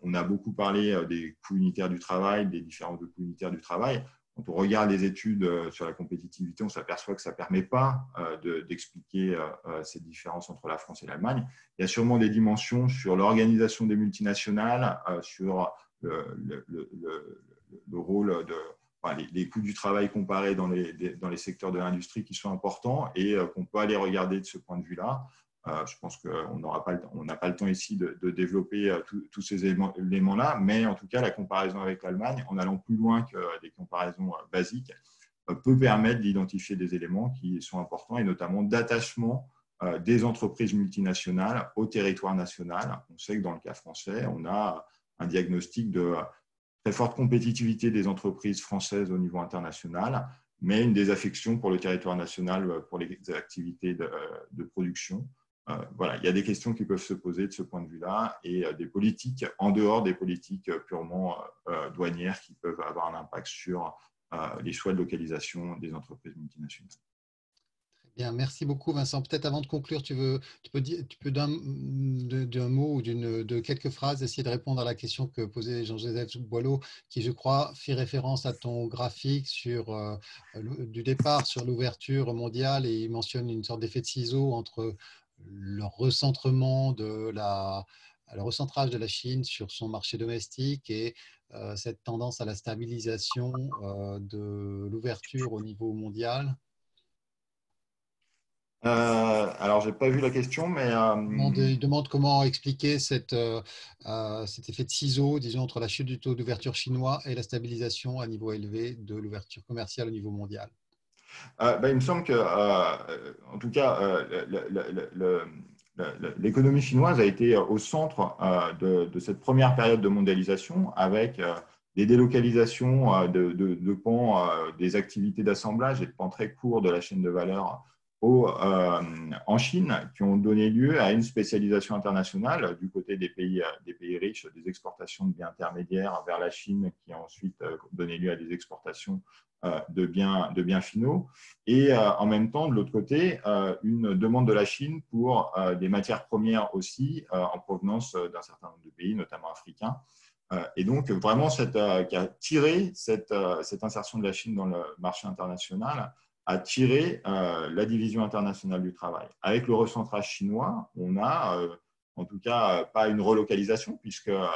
on a beaucoup parlé des coûts unitaires du travail, des différents coûts unitaires du travail. Quand on regarde les études euh, sur la compétitivité, on s'aperçoit que ça ne permet pas euh, d'expliquer euh, ces différences entre la France et l'Allemagne. Il y a sûrement des dimensions sur l'organisation des multinationales, sur le, rôle de, coûts du travail comparés dans les, dans les secteurs de l'industrie qui sont importants et qu'on peut aller regarder de ce point de vue-là. Euh, je pense qu'on n'aura pas, n'a pas le temps ici de, développer euh, tous ces éléments-là, mais en tout cas, la comparaison avec l'Allemagne, en allant plus loin que des comparaisons euh, basiques, peut permettre d'identifier des éléments qui sont importants et notamment d'attachement des entreprises multinationales au territoire national. On sait que dans le cas français, on a un diagnostic de très forte compétitivité des entreprises françaises au niveau international, mais une désaffection pour le territoire national pour les activités de production. Euh, voilà, il y a des questions qui peuvent se poser de ce point de vue-là et euh, des politiques en dehors des politiques euh, purement douanières qui peuvent avoir un impact sur les choix de localisation des entreprises multinationales. Bien, merci beaucoup Vincent. Peut-être avant de conclure, tu, veux, tu peux, tu peux d'un mot ou de quelques phrases essayer de répondre à la question que posait Jean-Joseph Boileau, qui je crois fait référence à ton graphique sur, du départ sur l'ouverture mondiale et il mentionne une sorte d'effet de ciseau entre le recentrement de la, le recentrage de la Chine sur son marché domestique et euh, cette tendance à la stabilisation euh, de l'ouverture au niveau mondial? Euh, alors, je n'ai pas vu la question, mais. Il demande comment expliquer cet effet de ciseau, disons, entre la chute du taux d'ouverture chinois et la stabilisation à niveau élevé de l'ouverture commerciale au niveau mondial. Euh, ben, il me semble que, euh, en tout cas, euh, l'économie chinoise a été au centre de, cette première période de mondialisation avec des délocalisations de, pans des activités d'assemblage et de pans très courts de la chaîne de valeur en Chine qui ont donné lieu à une spécialisation internationale du côté des pays, riches, des exportations de biens intermédiaires vers la Chine qui a ensuite donné lieu à des exportations de biens, de biens finaux. Et en même temps, de l'autre côté, une demande de la Chine pour des matières premières aussi en provenance d'un certain nombre de pays, notamment africains. Et donc, vraiment, cette, qui a tiré cette, cette insertion de la Chine dans le marché international a tiré euh, la division internationale du travail. Avec le recentrage chinois, on a euh, en tout cas pas une relocalisation puisque euh,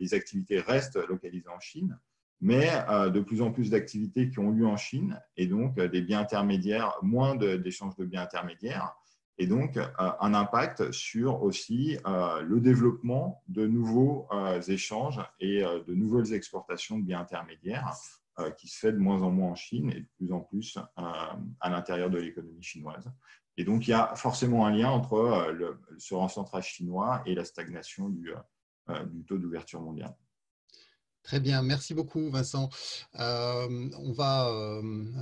les activités restent localisées en Chine, mais de plus en plus d'activités qui ont lieu en Chine et donc des biens intermédiaires, moins d'échanges de, biens intermédiaires et donc un impact sur aussi le développement de nouveaux échanges et de nouvelles exportations de biens intermédiaires euh, qui se fait de moins en moins en Chine et de plus en plus euh, à l'intérieur de l'économie chinoise. Et donc, il y a forcément un lien entre euh, le, ce recentrage chinois et la stagnation du taux d'ouverture mondiale. Très bien, merci beaucoup Vincent. on va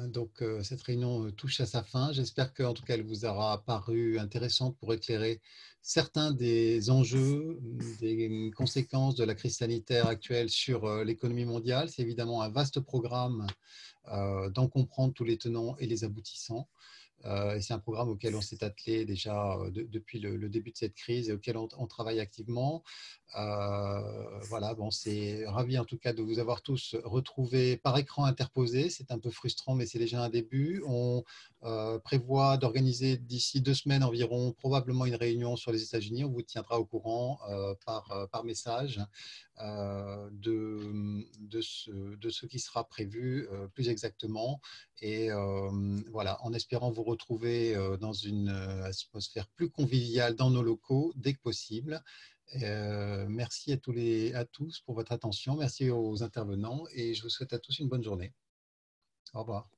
donc cette réunion touche à sa fin. J'espère qu'en tout cas elle vous aura paru intéressante pour éclairer certains des enjeux, des conséquences de la crise sanitaire actuelle sur euh, l'économie mondiale. C'est évidemment un vaste programme euh, d'en comprendre tous les tenants et les aboutissants. Euh, c'est un programme auquel on s'est attelé déjà depuis le, début de cette crise et auquel on, travaille activement. voilà, bon, c'est ravi en tout cas de vous avoir tous retrouvés par écran interposé. C'est un peu frustrant, mais c'est déjà un début. Euh, prévoit d'organiser d'ici deux semaines environ probablement une réunion sur les États-Unis. On vous tiendra au courant euh, par, euh, par message de, de, ce, de ce qui sera prévu plus exactement. Et voilà, en espérant vous retrouver dans une atmosphère plus conviviale dans nos locaux dès que possible. merci à tous, les, à tous pour votre attention. Merci aux intervenants et je vous souhaite à tous une bonne journée. Au revoir.